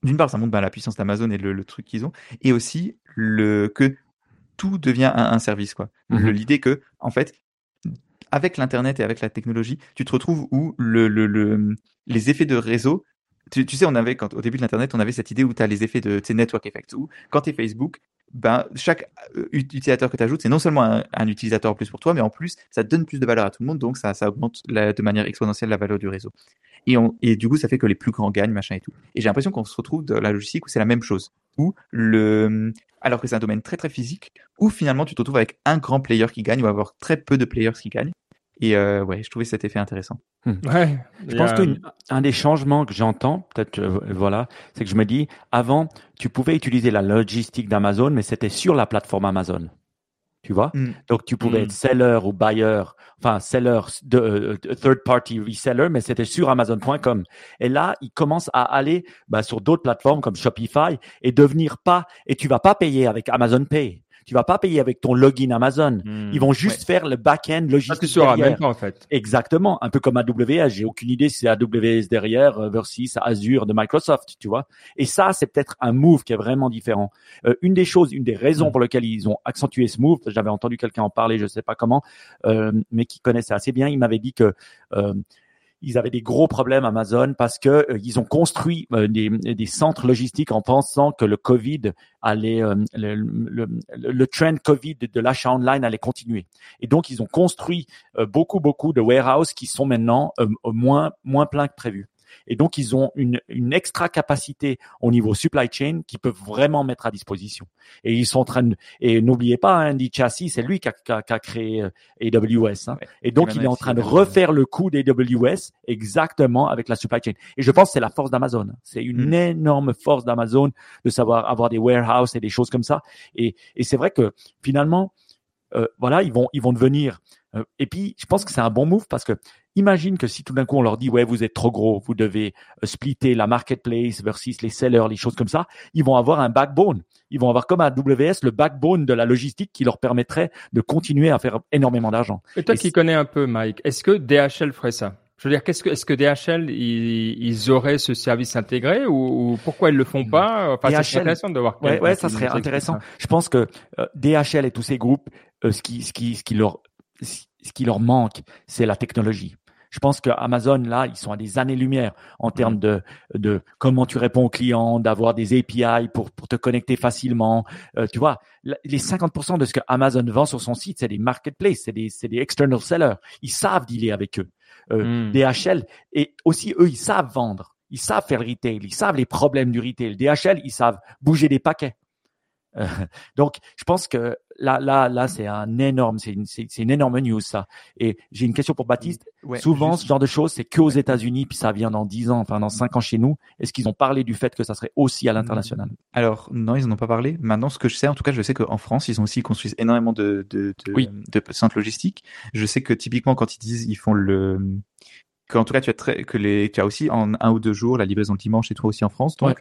d'une part, ça montre ben, la puissance d'Amazon et le, le truc qu'ils ont, et aussi le que tout devient un, un service, quoi. Le- L'idée que, en fait, avec l'internet et avec la technologie, tu te retrouves où le, le, le, les effets de réseau. Tu, tu sais, on avait quand au début de l'internet, on avait cette idée où tu as les effets de network effect, où quand tu es Facebook, ben chaque euh, ut- utilisateur que tu ajoutes, c'est non seulement un, utilisateur en plus pour toi, mais en plus ça donne plus de valeur à tout le monde, donc ça, ça augmente de manière exponentielle la valeur du réseau. Et du coup, ça fait que les plus grands gagnent, machin et tout. Et j'ai l'impression qu'on se retrouve dans la logistique où c'est la même chose, où le, alors que c'est un domaine très très physique, où finalement tu te retrouves avec un grand player qui gagne ou avoir très peu de players qui gagnent. Et euh, ouais, je trouvais cet effet intéressant. Ouais. Je Il pense qu'un des changements que j'entends, peut-être, euh, voilà, c'est que je me dis, avant, tu pouvais utiliser la logistique d'Amazon, mais c'était sur la plateforme Amazon. Tu vois? Mm. Donc, tu pouvais Mm. être seller ou buyer, enfin, seller de euh, third party reseller, mais c'était sur Amazon.com. Et là, ils commencent à aller bah, sur d'autres plateformes comme Shopify et devenir pas, et tu vas pas payer avec Amazon Pay. Tu vas pas payer avec ton login Amazon. Ils vont juste faire le back-end tu logistique sauras derrière. même pas en fait. Exactement, un peu comme AWS. J'ai aucune idée si c'est AWS derrière euh, versus Azure de Microsoft, tu vois. Et ça, c'est peut-être un move qui est vraiment différent. Euh, une des choses, une des raisons Mm. pour lesquelles ils ont accentué ce move, j'avais entendu quelqu'un en parler, je sais pas comment, euh, mais qui connaissait assez bien. Il m'avait dit que euh, ils avaient des gros problèmes Amazon parce que euh, ils ont construit euh, des, centres logistiques en pensant que le Covid allait euh, le, trend Covid de l'achat online allait continuer. Et donc ils ont construit beaucoup beaucoup de warehouses qui sont maintenant moins moins pleins que prévu. Et donc ils ont une, une extra capacité au niveau supply chain qui peuvent vraiment mettre à disposition. Et ils sont en train de et n'oubliez pas hein, Andy Chassis, c'est lui qui a, qui a, qui a créé euh, AWS. Hein. Ouais. Et donc il est en train de refaire le coup d'AWS exactement avec la supply chain. Et je pense que c'est la force d'Amazon. C'est une Mm. énorme force d'Amazon de savoir avoir des warehouses et des choses comme ça. Et, et c'est vrai que finalement, euh, voilà, ils vont, ils vont devenir. euh, et puis, je pense que c'est un bon move parce que imagine que si tout d'un coup on leur dit ouais, vous êtes trop gros, vous devez euh, splitter la marketplace versus les sellers, les choses comme ça, ils vont avoir un backbone. Ils vont avoir comme à AWS le backbone de la logistique qui leur permettrait de continuer à faire énormément d'argent. Et toi Et qui connais un peu Mike, est-ce que DHL ferait ça? Je veux dire, qu'est-ce que est-ce que DHL ils, ils auraient ce service intégré ou, ou pourquoi ils le font pas? Enfin, c'est DHL, intéressant de voir. Ouais, ouais, ça serait intéressant. ça. Je pense que euh, DHL et tous ces groupes, euh, ce qui, ce qui, ce qui leur, ce qui leur manque, c'est la technologie. Je pense que Amazon là, ils sont à des années-lumière en termes de, de comment tu réponds aux clients, d'avoir des API pour, pour te connecter facilement. Euh, tu vois, les 50% de ce que Amazon vend sur son site, c'est des marketplaces, c'est des, c'est des external sellers. Ils savent dealer avec eux. Euh, Hmm. DHL et aussi eux, ils savent vendre. Ils savent faire le retail. Ils savent les problèmes du retail. DHL, ils savent bouger des paquets. Euh, donc, je pense que là, là, là, c'est un énorme, c'est une, c'est, une énorme news ça. Et j'ai une question pour Baptiste. Ouais, Souvent, juste- ce genre de choses, c'est que aux États-Unis, puis ça vient dans 10 ans, enfin dans 5 ans chez nous. Est-ce qu'ils ont parlé du fait que ça serait aussi à l'international? Alors non, ils en ont pas parlé. Maintenant, ce que je sais, en tout cas, je sais qu'en France, ils ont aussi construit énormément de de de, Oui. de centres logistiques. Je sais que typiquement, quand ils disent, ils font le qu'en tout cas, tu as très que les tu as aussi en un ou deux jours la livraison le dimanche et toi aussi en France. Donc Ouais.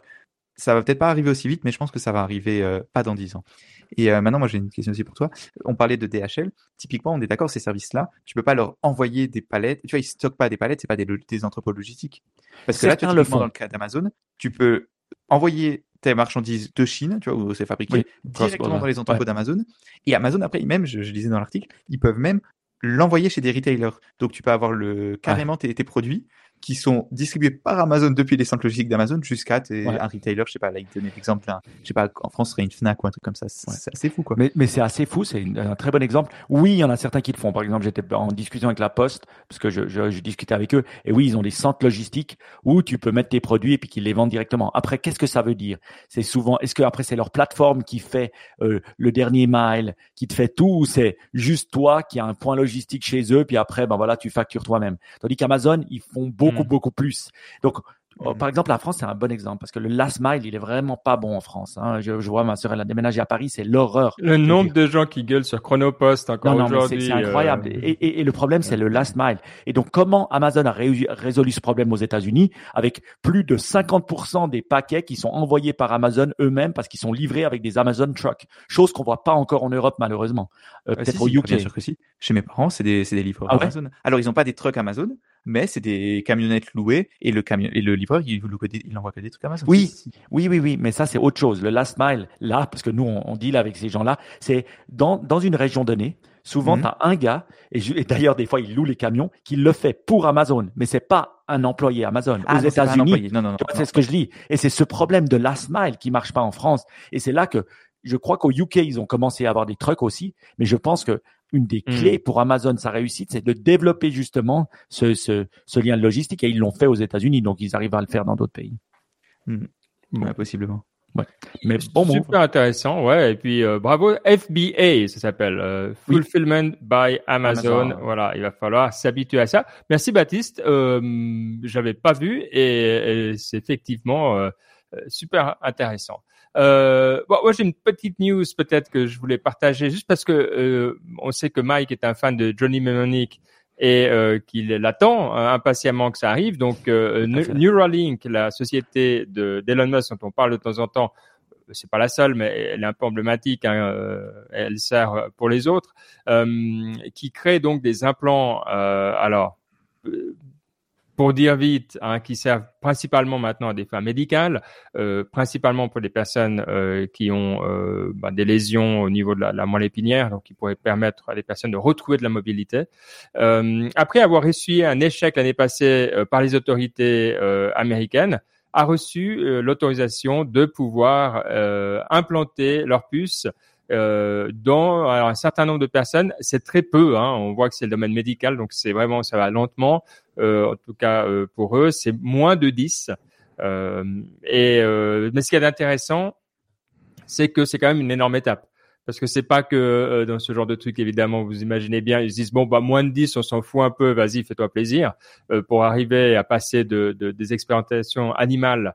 Ça va peut-être pas arriver aussi vite, mais je pense que ça va arriver euh, pas dans dix ans. Et euh, maintenant, moi, j'ai une question aussi pour toi. On parlait de DHL. Typiquement, on est d'accord, ces services-là, tu peux pas leur envoyer des palettes. Tu vois, ils stockent pas des palettes, c'est pas des, des entrepôts logistiques. Parce que là, tu le font. dans le cas d'Amazon, tu peux envoyer tes marchandises de Chine, tu vois, où c'est fabriqué, directement dans les entrepôts d'Amazon. Et Amazon, après, même, je, je lisais dans l'article, ils peuvent même l'envoyer chez des retailers. Donc tu peux avoir le carrément tes, tes, produits qui sont distribués par Amazon depuis les centres logistiques d'Amazon jusqu'à un retailer, je sais pas, là, il donnait l'exemple, je sais pas, en France, ce serait une Fnac ou un truc comme ça. C'est assez fou, quoi. Mais, mais c'est assez fou, c'est un très bon exemple. Oui, il y en a certains qui le font. Par exemple, j'étais en discussion avec la Poste, parce que je, je, je, discutais avec eux, et oui, ils ont des centres logistiques où tu peux mettre tes produits et puis qu'ils les vendent directement. Après, qu'est-ce que ça veut dire? C'est souvent, est-ce que après c'est leur plateforme qui fait euh, le dernier mile, qui te fait tout, ou c'est juste toi qui a un point logistique chez eux, puis après, ben voilà, tu factures toi-même? Tandis qu'Amazon, ils font beaucoup beaucoup, hmm. beaucoup plus. Donc, Oh, par exemple, la France, c'est un bon exemple parce que le last mile, il est vraiment pas bon en France. Hein. Je, je, vois ma sœur, elle a déménagé à Paris, c'est l'horreur. Le nombre de gens qui gueulent sur Chronopost encore aujourd'hui. C'est incroyable. Euh, et, et, et, le problème, c'est le last mile. Et donc, comment Amazon a résolu ce problème aux États-Unis avec plus de 50% des paquets qui sont envoyés par Amazon eux-mêmes parce qu'ils sont livrés avec des Amazon trucks, chose qu'on voit pas encore en Europe malheureusement. Euh, Peut-être au UK. Bien sûr que si. Chez mes parents, c'est des, des livreurs ah Amazon. Alors, ils ont pas des trucks Amazon, mais c'est des camionnettes louées et le camion et le livreur il, il envoie que des trucs Amazon. Oui, oui, oui, oui, mais ça c'est autre chose. Le last mile, là, parce que nous on, on deal avec ces gens-là, c'est dans dans une région donnée. Souvent, mhm. tu as un gars, et, et d'ailleurs, des fois, il loue les camions, qui le fait pour Amazon, mais c'est pas un employé Amazon. Ah, Aux États-Unis, non, non, non, c'est ce que je lis. Et c'est ce problème de last mile qui marche pas en France. Et c'est là que je crois qu'au UK, ils ont commencé à avoir des trucks aussi, mais je pense que une des hmm. clés pour Amazon, sa réussite, c'est de développer justement ce, ce, ce lien de logistique et ils l'ont fait aux États-Unis, donc ils arrivent à le faire dans d'autres pays. Hmm. Ouais, possiblement. Ouais. Mais bon, super intéressant, ouais. Et puis euh, bravo FBA, ça s'appelle euh, Fulfillment by Amazon. Voilà, il va falloir s'habituer à ça. Merci Baptiste. Euh, J'avais pas vu et, et c'est effectivement euh, super intéressant. Euh, bon, moi j'ai une petite news peut-être que je voulais partager juste parce que euh, on sait que Mike est un fan de Johnny Mnemonic et euh, qu'il l'attend hein, impatiemment que ça arrive. Donc euh, Neuralink, la société de d'Elon Musk dont on parle de temps en temps, c'est pas la seule, mais elle est un peu emblématique. Hein, euh, elle sert pour les autres, qui crée donc des implants. alors pour dire vite, hein, qui servent principalement maintenant à des fins médicales, euh, principalement pour des personnes euh, qui ont euh, bah, des lésions au niveau de la, la, moelle épinière, donc qui pourraient permettre à des personnes de retrouver de la mobilité. Euh, après avoir essuyé un échec l'année passée euh, par les autorités euh, américaines, a reçu l'autorisation de pouvoir implanter leur puce euh, dans un certain nombre de personnes, c'est très peu. Hein, on voit que c'est le domaine médical, donc c'est vraiment ça va lentement. Euh, en tout cas euh, pour eux, c'est moins de 10. Euh, et mais ce qui est intéressant, c'est que c'est quand même une énorme étape. Parce que c'est pas que dans ce genre de truc, évidemment, vous imaginez bien, ils se disent bon bah moins de 10, on s'en fout un peu, vas-y, fais-toi plaisir, pour arriver à passer de, de des expérimentations animales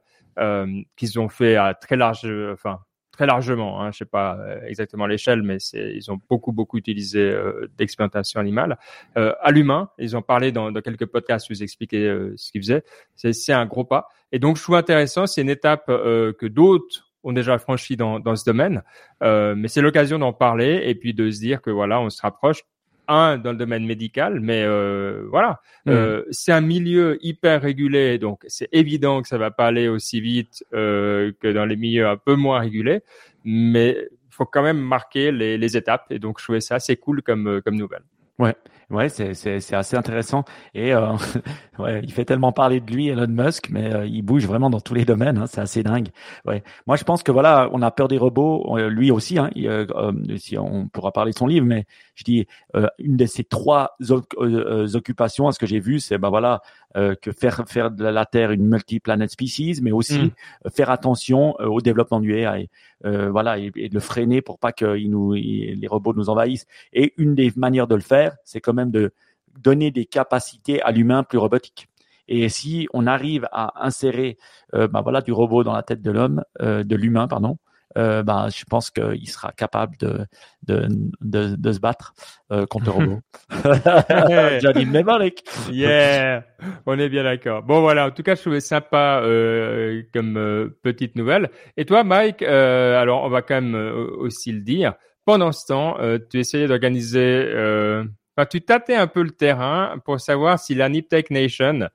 qu'ils ont fait à très large, enfin très largement. Hein, je sais pas euh, exactement l'échelle, mais ils ont beaucoup beaucoup utilisé euh, d'expérimentation animale euh, à l'humain. Ils ont parlé dans, dans quelques podcasts ils expliquaient euh, ce qu'ils faisaient. C'est un gros pas. Et donc je trouve intéressant. C'est une étape que d'autres ont déjà franchi dans, dans ce domaine, mais c'est l'occasion d'en parler et puis de se dire que voilà, on se rapproche un dans le domaine médical, mais euh, voilà, mm. euh, c'est un milieu hyper régulé, donc c'est évident que ça va pas aller aussi vite euh, que dans les milieux un peu moins régulés, mais faut quand même marquer les, les, étapes, et donc je trouvais ça assez cool comme comme nouvelle. Ouais, ouais, c'est c'est c'est assez intéressant. Et euh, ouais, il fait tellement parler de lui Elon Musk, mais euh, il bouge vraiment dans tous les domaines, hein, c'est assez dingue. Ouais, moi je pense que voilà, on a peur des robots, euh, lui aussi, hein, euh, si on pourra parler de son livre, mais je dis une de ces trois occupations, à ce que j'ai vu, c'est ben voilà que faire faire de la Terre une multi-planet species, mais aussi mmh. faire attention au développement du AI, voilà, et, et, de le freiner pour pas que il nous les robots nous envahissent. Et une des manières de le faire c'est quand même de donner des capacités à l'humain plus robotique. Et si on arrive à insérer, euh, bah voilà, du robot dans la tête de l'homme, euh, de l'humain, pardon, euh, ben, je pense qu'il sera capable de, de, de, de se battre euh, contre le robot. Johnny Mnemonic. Yeah, on est bien d'accord. Bon voilà, en tout cas, je trouvais sympa euh, comme euh, petite nouvelle. Et toi, Mike, euh, alors on va quand même aussi le dire. Pendant ce temps, tu essayais d'organiser, enfin, tu tâtais un peu le terrain pour savoir si la Niptech Nation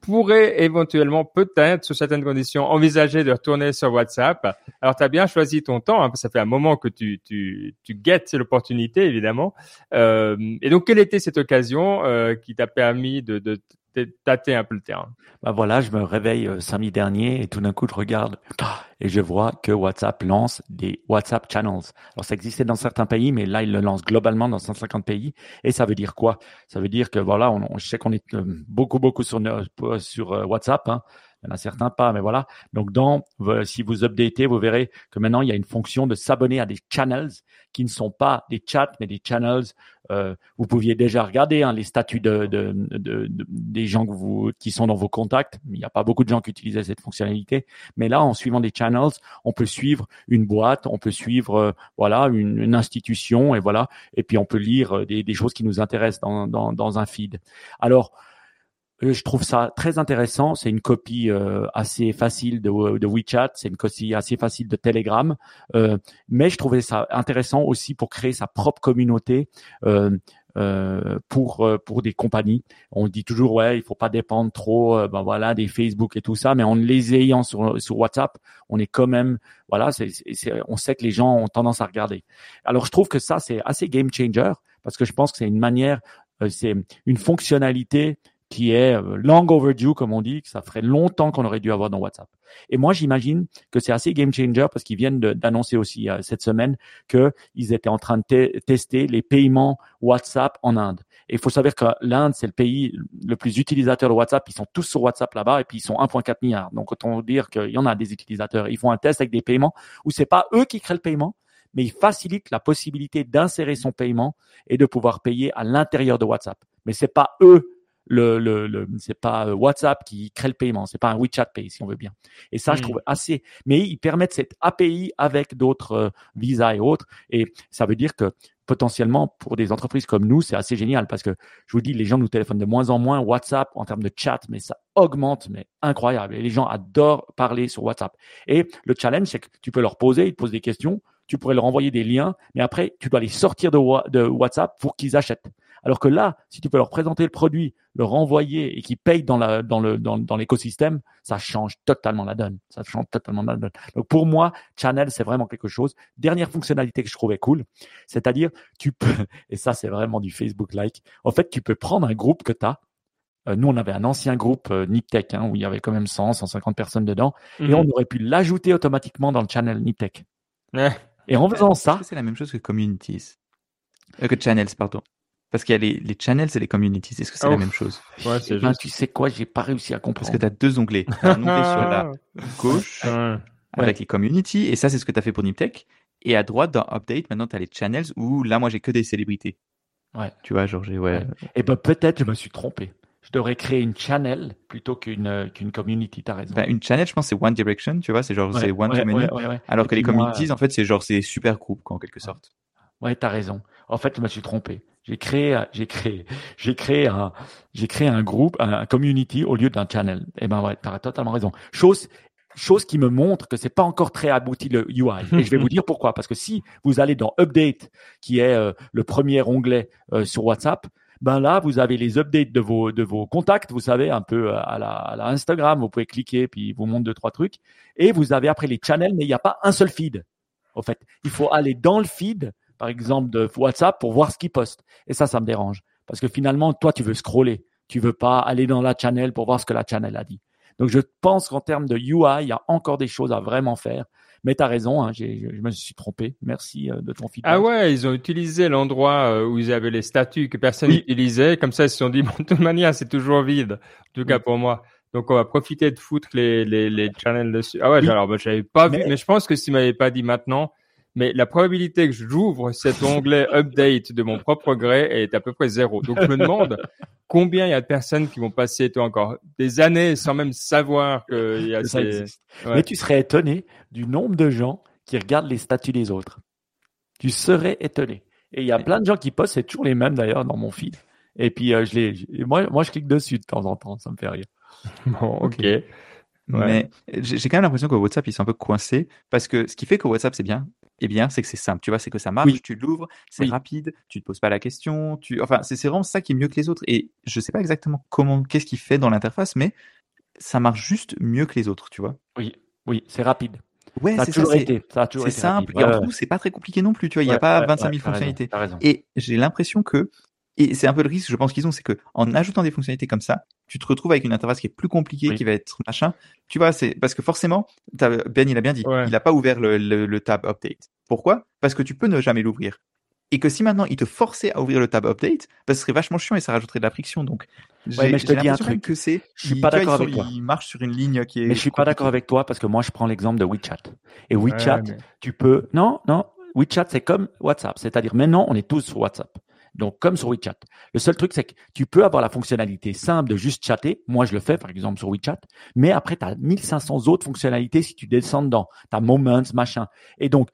pourrait éventuellement, peut-être, sous certaines conditions, envisager de retourner sur WhatsApp. Alors, tu as bien choisi ton temps, hein, ça fait un moment que tu, tu, tu guettes l'opportunité, évidemment. Euh, et donc, quelle était cette occasion euh, qui t'a permis de, de tâter un peu le terrain. Bah voilà, je me réveille euh, samedi dernier et tout d'un coup je regarde et je vois que WhatsApp lance des WhatsApp channels. Alors ça existait dans certains pays, mais là il le lance globalement dans 150 pays. Et ça veut dire quoi? Ça veut dire que voilà, on, je sais qu'on est euh, beaucoup beaucoup sur sur euh, WhatsApp. Hein, il y en a certains pas, mais voilà. Donc, dans, si vous updatez, vous verrez que maintenant, il y a une fonction de s'abonner à des channels qui ne sont pas des chats, mais des channels. Euh, vous pouviez déjà regarder hein, les statuts de, de, de, des gens que vous, qui sont dans vos contacts. Il n'y a pas beaucoup de gens qui utilisaient cette fonctionnalité. Mais là, en suivant des channels, on peut suivre une boîte, on peut suivre euh, voilà une, une, institution et voilà. Et puis, on peut lire euh, des, des choses qui nous intéressent dans, dans, dans un feed. Alors, je trouve ça très intéressant. C'est une copie euh, assez facile de, de WeChat, c'est une copie assez facile de Telegram, euh, mais je trouvais ça intéressant aussi pour créer sa propre communauté. Euh, euh, pour pour des compagnies. On dit toujours ouais, il faut pas dépendre trop, ben voilà, des Facebook et tout ça, mais en les ayant sur sur WhatsApp, on est quand même voilà, c'est, on sait que les gens ont tendance à regarder. Alors je trouve que ça c'est assez game changer parce que je pense que c'est une manière, c'est une fonctionnalité qui est euh, long overdue, comme on dit, que ça ferait longtemps qu'on aurait dû avoir dans WhatsApp. Et moi, j'imagine que c'est assez game changer parce qu'ils viennent d'annoncer aussi euh, cette semaine qu'ils étaient en train de tester les paiements WhatsApp en Inde. Et il faut savoir que l'Inde, c'est le pays le plus utilisateur de WhatsApp. Ils sont tous sur WhatsApp là-bas et puis ils sont 1,4 milliard. Donc, autant dire qu'il y en a des utilisateurs. Ils font un test avec des paiements où c'est pas eux qui créent le paiement, mais ils facilitent la possibilité d'insérer son paiement et de pouvoir payer à l'intérieur de WhatsApp. Mais c'est pas eux le, le, le c'est pas euh, WhatsApp qui crée le paiement, c'est pas un WeChat Pay si on veut bien. Et ça, je hmm. trouve assez. Mais ils permettent cette API avec d'autres euh, Visa et autres, et ça veut dire que potentiellement pour des entreprises comme nous, c'est assez génial parce que je vous dis, les gens nous téléphonent de moins en moins. WhatsApp en termes de chat, mais ça augmente, mais incroyable. Et les gens adorent parler sur WhatsApp. Et le challenge, c'est que tu peux leur poser, ils te posent des questions, tu pourrais leur envoyer des liens, mais après, tu dois les sortir de, de WhatsApp pour qu'ils achètent. Alors que là, si tu peux leur présenter le produit, le renvoyer et qu'ils payent dans la dans le dans, dans l'écosystème, ça change totalement la donne. Ça change totalement la donne. Donc pour moi, Channel c'est vraiment quelque chose. Dernière fonctionnalité que je trouvais cool, c'est-à-dire tu peux et ça c'est vraiment du Facebook like. En fait, tu peux prendre un groupe que tu as euh, nous, on avait un ancien groupe euh, Niptech hein, où il y avait quand même 100, 150 personnes dedans, et mhm. on aurait pu l'ajouter automatiquement dans le channel Niptech. Et en faisant ça, c'est la même chose que Communities, euh, que Channels, pardon. Parce qu'il y a les, les channels et les communities. Est-ce que c'est la même chose? Ouais, c'est ben, Tu sais quoi, j'ai pas réussi à comprendre. Parce que tu as deux onglets. un onglet sur la gauche avec les communities, et ça, c'est ce que tu as fait pour Niptech. Et à droite, dans Update, maintenant, tu as les channels où là, moi, j'ai que des célébrités. Ouais. Tu vois, j'ai, ouais. Et ben, peut-être, je me suis trompé. Je devrais créer une channel plutôt qu'une euh, qu'une community, t'as raison. Ben, une channel, je pense, c'est One Direction, tu vois, c'est genre, c'est One to Many. Alors que les communities, en fait, c'est genre, c'est super groupe, en quelque sorte. Ouais, t'as raison. En fait, je me suis trompé. J'ai créé, j'ai créé, j'ai créé un, j'ai créé un groupe, un community au lieu d'un channel. Et eh ben ouais, t'as totalement raison. Chose, chose qui me montre que c'est pas encore très abouti le UI. Et je vais vous dire pourquoi. Parce que si vous allez dans Update, qui est euh, le premier onglet euh, sur WhatsApp, ben là, vous avez les updates de vos de vos contacts, vous savez, un peu euh, à la, à la Instagram. Vous pouvez cliquer, puis il vous montre deux trois trucs. Et vous avez après les channels, mais il n'y a pas un seul feed. Au fait, il faut aller dans le feed par exemple, de WhatsApp pour voir ce qu'il poste. Et ça, ça me dérange. Parce que finalement, toi, tu veux scroller. Tu veux pas aller dans la channel pour voir ce que la channel a dit. Donc, je pense qu'en termes de UI, il y a encore des choses à vraiment faire. Mais tu as raison, hein, je me suis trompé. Merci euh, de ton feedback. Ah ouais, ils ont utilisé l'endroit euh, où ils avaient les statuts que personne n'utilisait. Comme ça, ils se sont dit, bon, de toute manière, c'est toujours vide. En tout cas, pour moi. Donc, on va profiter de foutre les, les, les channels dessus. Ah ouais, alors, bah, j'avais pas vu, mais je pense que si tu m'avais pas dit maintenant, mais la probabilité que j'ouvre cet onglet update de mon propre gré est à peu près zéro. Donc je me demande combien il y a de personnes qui vont passer toi encore des années sans même savoir qu'il y a ça Mais tu serais étonné du nombre de gens qui regarde les statuts des autres. Tu serais étonné. Et il y a plein de gens qui postent, c'est toujours les mêmes d'ailleurs dans mon feed. Et puis euh, je les, moi, moi je clique dessus de temps en temps, ça me fait rire. Bon, ok. Mais j'ai quand même l'impression que WhatsApp, ils sont un peu coincés parce que ce qui fait que WhatsApp, c'est bien, eh bien, c'est que c'est simple. Tu vois, c'est que ça marche, Oui. tu l'ouvres, c'est Oui. rapide, tu te poses pas la question. Tu... Enfin, c'est vraiment ça qui est mieux que les autres. Et je sais pas exactement comment, qu'est-ce qu'il fait dans l'interface, mais ça marche juste mieux que les autres, tu vois. Oui, oui, c'est rapide. Ouais, Ça a c'est ça. toujours C'est été. Ça c'est simple. rapide. Et en Ouais, c'est pas très compliqué non plus, tu vois. Il n'y a ouais, pas ouais, 25 000 ouais, t'as raison, fonctionnalités. Raison. Et j'ai l'impression que, et c'est un peu le risque, je pense qu'ils ont, c'est que en ajoutant des fonctionnalités comme ça, tu te retrouves avec une interface qui est plus compliquée, Oui. qui va être machin. Tu vois, c'est parce que forcément, Ben il a bien dit, Ouais. il n'a pas ouvert le, le, le tab update. Pourquoi? Parce que tu peux ne jamais l'ouvrir. Et que si maintenant il te forçait à ouvrir le tab update, bah, ce serait vachement chiant et ça rajouterait de la friction. Donc, Ouais, mais je te dis un truc. que c'est. Je suis il- pas d'accord avec toi. Il marche sur une ligne qui est. Mais je suis pas d'accord avec toi parce que moi, je prends l'exemple de WeChat. Et Ouais, WeChat, mais- tu peux. Non, non. WeChat, c'est comme WhatsApp. C'est-à-dire, maintenant, on est tous sur WhatsApp. Donc, comme sur WeChat. Le seul truc, c'est que tu peux avoir la fonctionnalité simple de juste chatter. Moi, je le fais, par exemple, sur WeChat. Mais après, tu as 1500 autres fonctionnalités si tu descends dedans. Tu as Moments, machin. Et donc,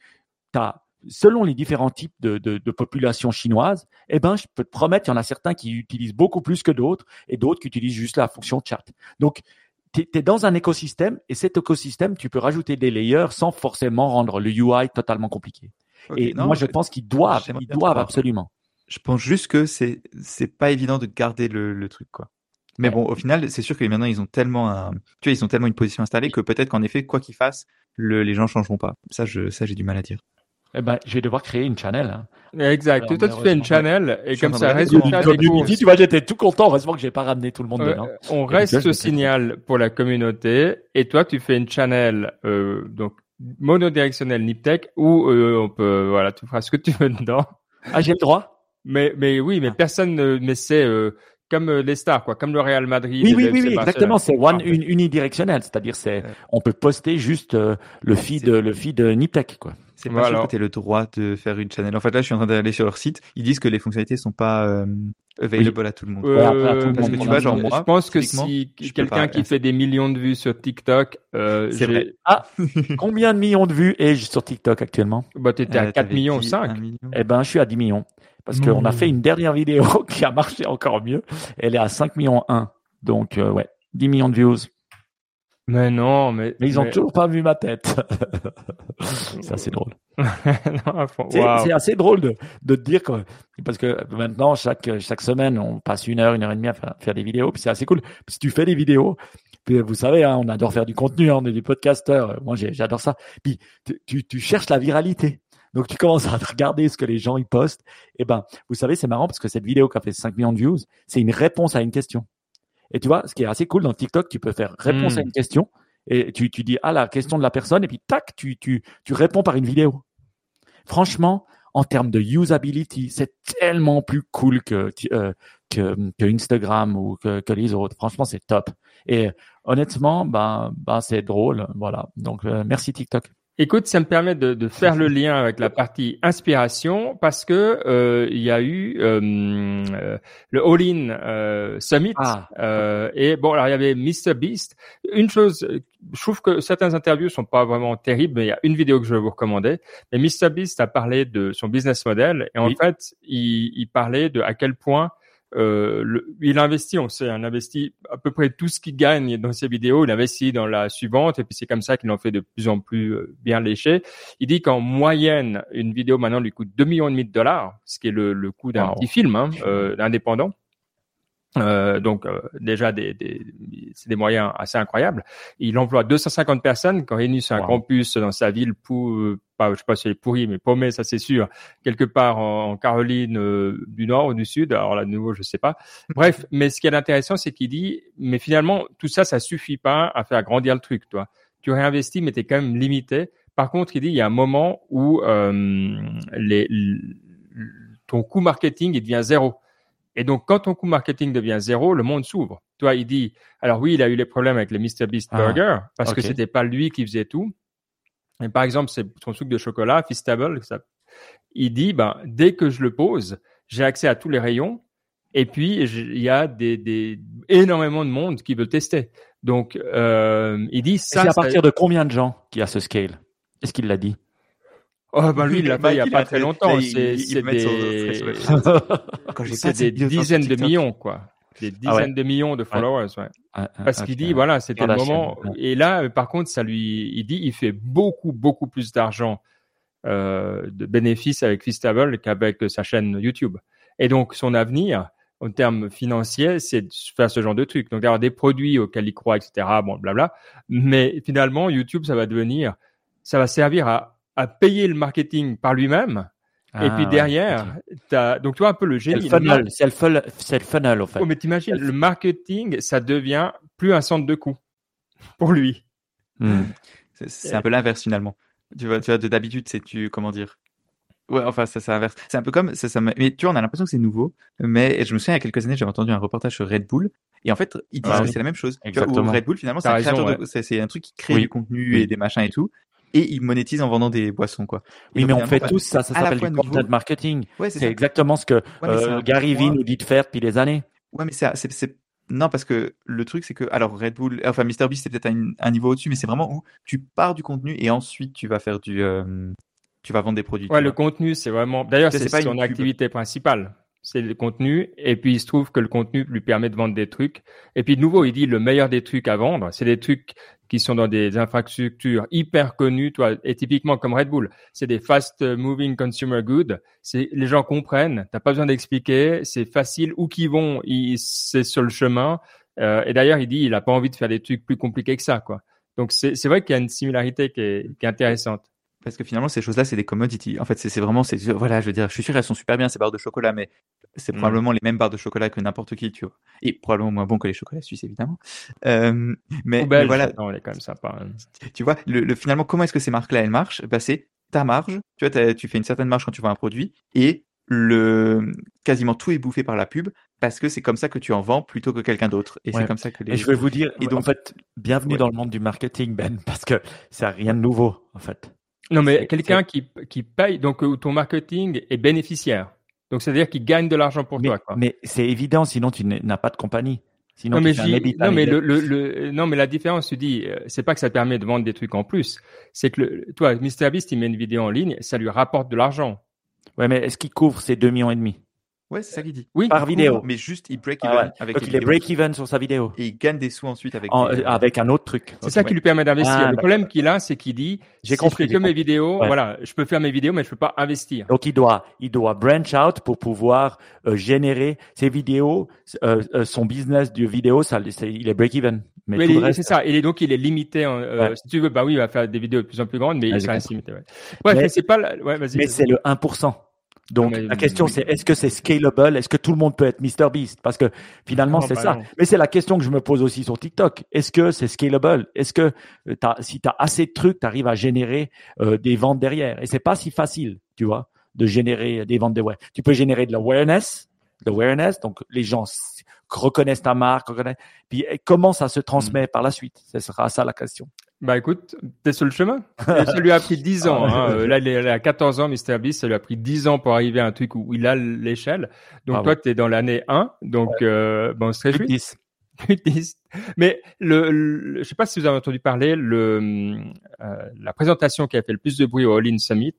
tu as, selon les différents types de, de, de populations chinoises, eh ben, je peux te promettre, il y en a certains qui utilisent beaucoup plus que d'autres et d'autres qui utilisent juste la fonction chat. Donc, tu es, dans un écosystème et cet écosystème, tu peux rajouter des layers sans forcément rendre le UI totalement compliqué. Et non, moi, je pense qu'ils doivent, ils doivent absolument. Je pense juste que c'est c'est pas évident de garder le, le truc quoi. Mais bon, au final, c'est sûr que maintenant ils ont tellement un, tu vois, ils ont tellement une position installée que peut-être qu'en effet, quoi qu'ils fassent, le, les gens changeront pas. Ça, je, ça, j'ai du mal à dire. Eh ben, je vais devoir créer une channel. Hein. Exact. Alors, Toi, tu fais une channel et comme ça, reste des cours. tu vois, j'étais tout content. Heureusement que j'ai pas ramené tout le monde dedans. on reste au signal pour la communauté et toi tu fais une channel euh, donc monodirectionnelle Niptech où euh, on peut voilà tu feras ce que tu veux dedans Ah, j'ai le droit? Mais mais oui mais Ah. personne ne mais c'est euh, comme euh, les stars quoi comme le Real Madrid Oui, oui, oui, oui, exactement. C'est one, une, unidirectionnel. C'est-à-dire, c'est, Ouais. on peut poster juste euh, le feed, le feed Niptech, quoi. C'est pas Voilà. sûr que tu le droit de faire une channel. En fait, là, je suis en train d'aller sur leur site. Ils disent que les fonctionnalités sont pas euh, available à tout le monde. Euh, à Parce monde, que tu on vois, a- genre moi, je pense que si quelqu'un qui fait des millions de vues sur TikTok, euh, C'est j'ai- vrai. Ah, combien de millions de vues ai-je sur TikTok actuellement? Bah t'étais à Euh, 4 t'avais millions, dit 5. un million. Eh ben, je suis à 10 millions. Parce qu'on a Mmh. fait une dernière vidéo qui a marché encore mieux. Elle est à 5 millions 1. Donc, euh, ouais, 10 millions de views. Mais non, mais Mais ils ont mais- toujours pas vu ma tête. C'est assez drôle. C'est assez drôle de, de te dire que, parce que maintenant, chaque, chaque semaine, on passe une heure, une heure et demie à faire, faire des vidéos. Puis c'est assez cool. Puis si tu fais des vidéos, puis vous savez, hein, on adore faire du contenu, hein, on est des podcasteurs. Moi, j'ai- j'adore ça. Puis tu, tu, tu cherches la viralité. Donc tu commences à regarder ce que les gens ils postent. Et ben, vous savez, c'est marrant parce que cette vidéo qui a fait 5 millions de views, c'est une réponse à une question. Et tu vois, ce qui est assez cool dans TikTok, tu peux faire réponse à une question et tu, tu dis ah la question de la personne et puis tac, tu, tu, tu réponds par une vidéo. Franchement, en termes de usability, c'est tellement plus cool que, euh, que, que Instagram ou que, que les autres. Franchement, c'est top. Et honnêtement, ben, ben c'est drôle. Voilà. Donc, euh, merci TikTok. Écoute, ça me permet de, de faire le lien avec la partie inspiration parce que euh, il y a eu euh, euh, le All In euh, Summit Ah, euh, et bon alors il y avait Mr Beast. Une chose, je trouve que certaines interviews sont pas vraiment terribles, mais il y a une vidéo que je vais vous recommander. Mais Mr Beast a parlé de son business model et en Oui. fait il, il parlait de à quel point euh, le, il investit, on sait, il investit à peu près tout ce qu'il gagne dans ses vidéos, il investit dans la suivante, et puis c'est comme ça qu'il en fait de plus en plus euh, bien léché. Il dit qu'en moyenne, une vidéo maintenant lui coûte 2 millions et demi de dollars, ce qui est le, le coût d'un Wow. petit film hein, euh, indépendant. Euh, donc euh, déjà des, des c'est des moyens assez incroyables. Il emploie 250 personnes quand réunis sur un Wow. campus dans sa ville pour pas je sais pas si elle est pourrie mais paumée ça c'est sûr quelque part en, en Caroline euh, du Nord ou du Sud alors là de nouveau je sais pas. Bref mais ce qui est intéressant c'est qu'il dit mais finalement tout ça ça suffit pas à faire grandir le truc toi. Tu réinvestis mais tu es quand même limité. Par contre il dit il y a un moment où euh, les, ton coût marketing il devient zéro. Et donc, quand ton coût marketing devient zéro, le monde s'ouvre. Toi, il dit, alors oui, il a eu les problèmes avec les Mr. Beast Ah, Burger parce que ok. c'était pas lui qui faisait tout. Et par exemple, c'est son sucre de chocolat, Feastable, ça, il dit, ben, dès que je le pose, j'ai accès à tous les rayons. Et puis, il y a des, des, énormément de monde qui veut le tester. Donc, euh, il dit c'est ça, à ça- partir de combien de gens qui a ce scale? Est-ce qu'il l'a dit? Oh bah lui il l'a fait il y a Mike, pas très longtemps. C'est des c'est des dizaines de millions quoi. Des Ah ouais. dizaines de millions de followers. Ouais. Ah, ah, Parce qu'il dit voilà c'était le moment. Et là par contre ça lui il dit il fait beaucoup beaucoup plus d'argent euh, de bénéfices avec Feastable qu'avec sa chaîne YouTube. Et donc son avenir en termes financiers, c'est de faire ce genre de truc. Donc d'avoir des produits auxquels il croit, etc. Bon, blabla. Mais finalement, YouTube, ça va devenir, ça va servir à, à payer le marketing par lui-même. et Ah, puis ouais, derrière, ok. t'as, donc tu vois un peu le c'est le génie. Funnel, c'est le funnel, le funnel, en fait. Oh, mais t'imagines, le marketing, ça devient plus un centre de coût pour lui. Hmm. C'est- un peu l'inverse finalement. Tu vois, tu vois, de d'habitude, c'est tu, comment dire? Ouais, enfin, ça, c'est inverse. C'est un peu comme, ça, ça m'a- mais tu vois, on a l'impression que c'est nouveau. Mais je me souviens, il y a quelques années, j'avais entendu un reportage sur Red Bull. Et en fait, ils disent Ah que oui. c'est la même chose. Tu vois, où Exactement. Red Bull, finalement, c'est un de- ouais. truc qui crée Oui. du contenu Oui. et des machins et tout. Et ils monétisent en vendant des boissons, quoi. Oui, mais on fait tous ça, ça s'appelle du content marketing. Ouais, c'est exactement ce que euh, Gary Vee nous dit de faire depuis des années. Ouais, mais c'est, non, parce que le truc, c'est que, alors, Red Bull, enfin, MrBeast, c'est peut-être un, un niveau au-dessus, mais c'est vraiment où tu pars du contenu et ensuite tu vas faire du, euh, tu vas vendre des produits. Ouais, le vois. contenu, c'est vraiment. D'ailleurs, c'est son activité principale. C'est le contenu. Et puis, il se trouve que le contenu lui permet de vendre des trucs. Et puis, de nouveau, il dit le meilleur des trucs à vendre, c'est des trucs qui sont dans des infrastructures hyper connues, toi, et typiquement comme Red Bull. C'est des fast moving consumer goods. C'est, les gens comprennent. T'as pas besoin d'expliquer. C'est facile. Où qu'ils vont, c'est sur le chemin. Euh, et d'ailleurs, il dit, il a pas envie de faire des trucs plus compliqués que ça, quoi. Donc, c'est, c'est vrai qu'il y a une similarité qui est, qui est intéressante. Parce que finalement, ces choses-là, c'est des commodities. En fait, c'est vraiment, c'est, voilà, je veux dire, je suis sûr, elles sont super bien, ces barres de chocolat, mais c'est Mm. probablement les mêmes barres de chocolat que n'importe qui, tu vois. Et probablement moins bon que les chocolats suisses, évidemment. Euh, mais, voilà, attends, elle est quand même sympa. hein. tu vois, le, le- finalement, comment est-ce que ces marques-là, elles marchent? Bah, C'est ta marge. Tu vois, tu fais une certaine marge quand tu vends un produit et le quasiment tout est bouffé par la pub parce que c'est comme ça que tu en vends plutôt que quelqu'un d'autre. Et Ouais. c'est comme ça que les. Et je vais vous dire, Et donc- en fait, bienvenue Ouais. dans le monde du marketing, Ben, parce que c'est rien de nouveau, en fait. Non, mais quelqu'un qui, qui paye, donc où ton marketing est bénéficiaire. Donc, c'est-à-dire qu'il gagne de l'argent pour mais toi. Quoi. mais c'est évident, sinon tu n'as pas de compagnie. Sinon, non, tu mais non, mais le, le, le- non, mais la différence, tu dis, euh, c'est pas que ça te permet de vendre des trucs en plus. C'est que, le, toi, MrBeast, il met une vidéo en ligne, ça lui rapporte de l'argent. Ouais, mais est-ce qu'il couvre ces 2 millions et demi? Ouais, c'est ça qu'il dit. Oui. par vidéo Mais juste, il break Ah even ouais. avec Donc les il est vidéos. break-even sur sa vidéo, Et il gagne des sous ensuite avec. En- euh, avec un autre truc. C'est ça qui lui permet d'investir. Ah, le problème qu'il a, c'est qu'il dit, J'ai si compris, je fais j'ai que mes vidéos, Ouais. voilà, je peux faire mes vidéos, mais je peux pas investir. Donc il doit, il doit branch out pour pouvoir euh, générer ses vidéos, euh, euh, son business de vidéo, ça, il est break-even. Mais Mais reste, c'est ça. Et il est- donc, il est limité. en- euh, Ouais. Si tu veux, bah oui, il va faire des vidéos de plus en plus grandes, mais Ouais, il compris. limité. Ouais, ouais Mais- mais c'est pas. la- Ouais, vas-y. mais c'est le 1%. Donc mais- la question oui. c'est est-ce que c'est scalable? Est-ce que tout le monde peut être Mr Beast? Parce que finalement c'est bah ça. non. Mais c'est la question que je me pose aussi sur TikTok. Est-ce que c'est scalable? Est-ce que euh, t'as- si tu as assez de trucs, tu arrives à générer euh, des ventes derrière? Et c'est pas si facile, tu vois, de générer des ventes derrière. Tu peux générer de l'awareness, l'awareness, donc les gens reconnaissent ta marque, reconnaissent. Puis eh, comment ça se transmet par la suite? Ce sera ça la question. Bah écoute, t'es sur le chemin. Et ça lui a pris 10 ans. Ah hein. Euh, Là, il à 14 ans, MrBeast, ça lui a pris 10 ans pour arriver à un truc où il a l'échelle. Donc Bravo. toi, tu es dans l'année 1. Donc, euh, bon, on se réjouit. 10. Mais le, le- je sais pas si vous avez entendu parler, le, euh, la présentation qui a fait le plus de bruit au All In Summit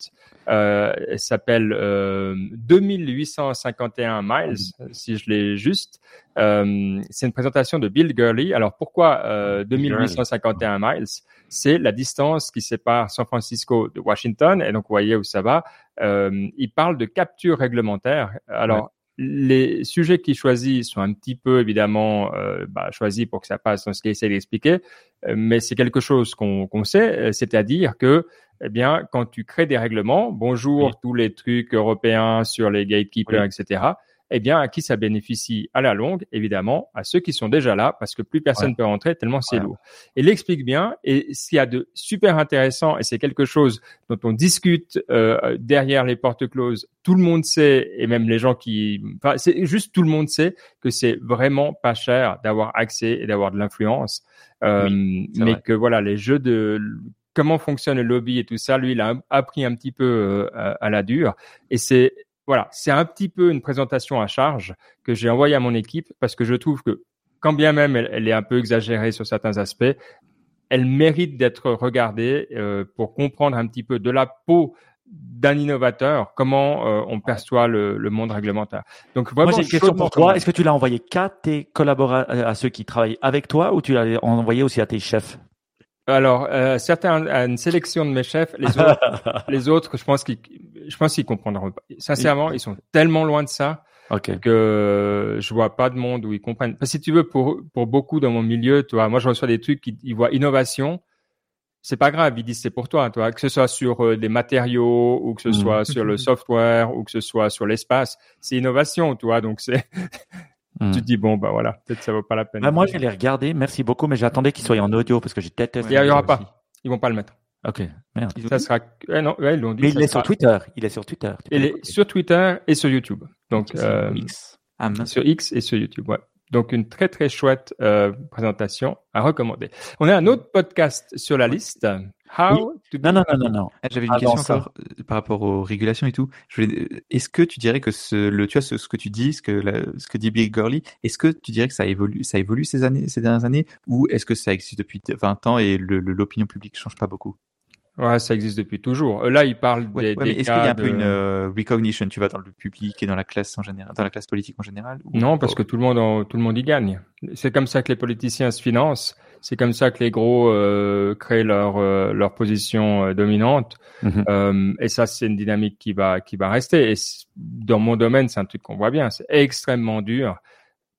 euh, elle s'appelle euh, 2851 miles, si je l'ai juste. Euh, c'est une présentation de Bill Gurley. Alors pourquoi euh, 2851 miles? C'est la distance qui sépare San Francisco de Washington. Et donc vous voyez où ça va. Euh, il parle de capture réglementaire. Alors les sujets qu'il choisit sont un petit peu évidemment euh, bah, choisis pour que ça passe dans ce qu'il essaie d'expliquer, euh, mais c'est quelque chose qu'on sait, euh, c'est-à-dire que eh bien quand tu crées des règlements, bonjour Oui. tous les trucs européens sur les gatekeepers, Oui. etc. Eh bien, à qui ça bénéficie à la longue Évidemment, à ceux qui sont déjà là, parce que plus personne Ouais. peut rentrer tellement c'est Ouais. lourd. Et il explique bien, et ce qu'il y a de super intéressant, et c'est quelque chose dont on discute euh, derrière les portes closes, tout le monde sait, et même les gens qui, enfin, c'est juste tout le monde sait que c'est vraiment pas cher d'avoir accès et d'avoir de l'influence, euh, mais vrai. que voilà, les jeux de comment fonctionne le lobby et tout ça, lui, il a appris un petit peu euh, à, à la dure, et c'est voilà, c'est un petit peu une présentation à charge que j'ai envoyée à mon équipe parce que je trouve que quand bien même elle, elle est un peu exagérée sur certains aspects, elle mérite d'être regardée euh, pour comprendre un petit peu de la peau d'un innovateur, comment euh, on perçoit le, le, monde réglementaire. Donc vraiment, Moi, j'ai une question pour toi. Est-ce que tu l'as envoyé qu'à tes collaborateurs, à ceux qui travaillent avec toi, ou tu l'as envoyé aussi à tes chefs? Alors, euh, certains, à une sélection de mes chefs, les autres, les autres, je pense qu'ils, je pense qu'ils comprendront pas. Sincèrement, ils sont tellement loin de ça que je vois pas de monde où ils comprennent. Parce que si tu veux, pour pour beaucoup dans mon milieu, tu vois, moi je reçois des trucs qui ils voient innovation, c'est pas grave, ils disent c'est pour toi, toi, que ce soit sur euh, des matériaux ou que ce mmh. soit sur le software ou que ce soit sur l'espace, c'est innovation, tu vois, donc c'est Tu te dis, bon, bah voilà, peut-être ça vaut pas la peine. Bah, moi, je vais les regarder. Merci beaucoup, mais j'attendais qu'ils soient en audio parce que j'ai détesté. Il n'y aura pas. Ils vont pas le mettre. Ok, merde. Ça sera. non, ouais, ils l'ont dit. Mais il est sur Twitter. Il est sur Twitter. Il est sur Twitter et sur YouTube. Donc, euh, X. Ah, sur X et sur YouTube, ouais. Donc une très très chouette euh, présentation à recommander. On a un autre podcast sur la liste. How Non non non non non. Ah, j'avais une question encore euh, par rapport aux régulations et tout. Euh, est-ce que tu dirais que ce, le tu vois ce, que tu dis, ce que ce que dit Big Girly, est-ce que tu dirais que ça évolue ça évolue ces années ces dernières années ou est-ce que ça existe depuis 20 ans et l'opinion publique change pas beaucoup? Ouais, ça existe depuis toujours. Euh, là, il parle des, ouais, Est-ce qu'il y a un peu une euh, recognition, tu vas dans le public et dans la classe en général, dans la classe politique en général Non, parce que tout le monde, tout le monde y gagne. C'est comme ça que les politiciens se financent. C'est comme ça que les gros euh, créent leur euh, leur position dominante. Mm-hmm. et ça, c'est une dynamique qui va qui va rester. Et dans mon domaine, c'est un truc qu'on voit bien. C'est extrêmement dur.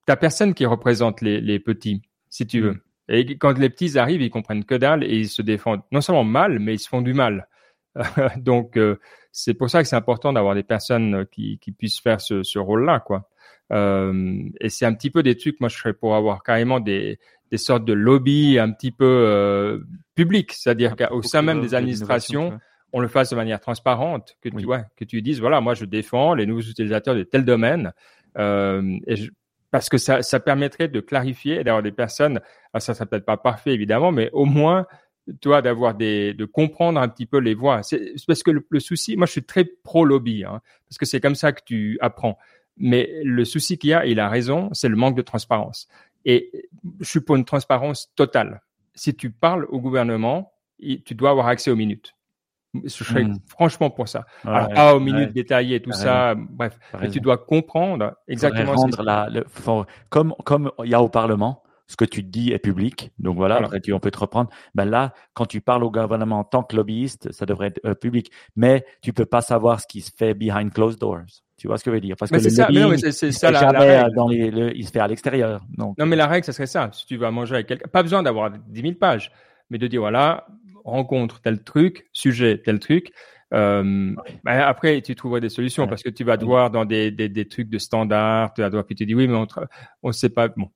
T'as personne qui représente les les petits, si tu veux. Et quand les petits arrivent, ils comprennent que dalle et ils se défendent non seulement mal, mais ils se font du mal. Donc euh, c'est pour ça que c'est important d'avoir des personnes qui, qui puissent faire ce, ce rôle-là, quoi. Euh, et c'est un petit peu des trucs. Moi, je serais pour avoir carrément des, des sortes de lobbies un petit peu euh, publics, c'est-à-dire qu'au sein même des administrations, on le fasse de manière transparente, que tu vois, que tu dises voilà, moi je défends les nouveaux utilisateurs de tel domaine. Euh, et je, parce que ça, ça permettrait de clarifier d'avoir des personnes, ah, ça sera peut-être pas parfait évidemment, mais au moins, toi, d'avoir des, de comprendre un petit peu les voix. C'est parce que le, souci, moi, je suis très pro lobby, hein, parce que c'est comme ça que tu apprends. Mais le souci qu'il y a, il a raison, c'est le manque de transparence. Et je suis pour une transparence totale. Si tu parles au gouvernement, tu dois avoir accès aux minutes. Je serais hmm. franchement pour ça. Alors, pas aux minutes détaillées, tout ça, bref. Mais tu dois comprendre exactement rendre la, le, comme, comme il y a au Parlement, ce que tu dis est public. Donc voilà, après tu, on peut te reprendre. Ben là, quand tu parles au gouvernement en tant que lobbyiste, ça devrait être euh, public. Mais tu peux pas savoir ce qui se fait behind closed doors. Tu vois ce que je veux dire? Parce que le ça, c'est ça la, jamais dans les, il se fait à l'extérieur. Non, mais la règle, ça serait ça. Si tu vas manger avec quelqu'un, pas besoin d'avoir 10 000 pages, mais de dire voilà, rencontre tel truc, sujet tel truc. Euh, bah, après, tu trouveras des solutions parce que tu vas devoir dans des, des, des trucs de standard, tu vas devoir, puis tu dis oui, mais on ne sait pas. Bon,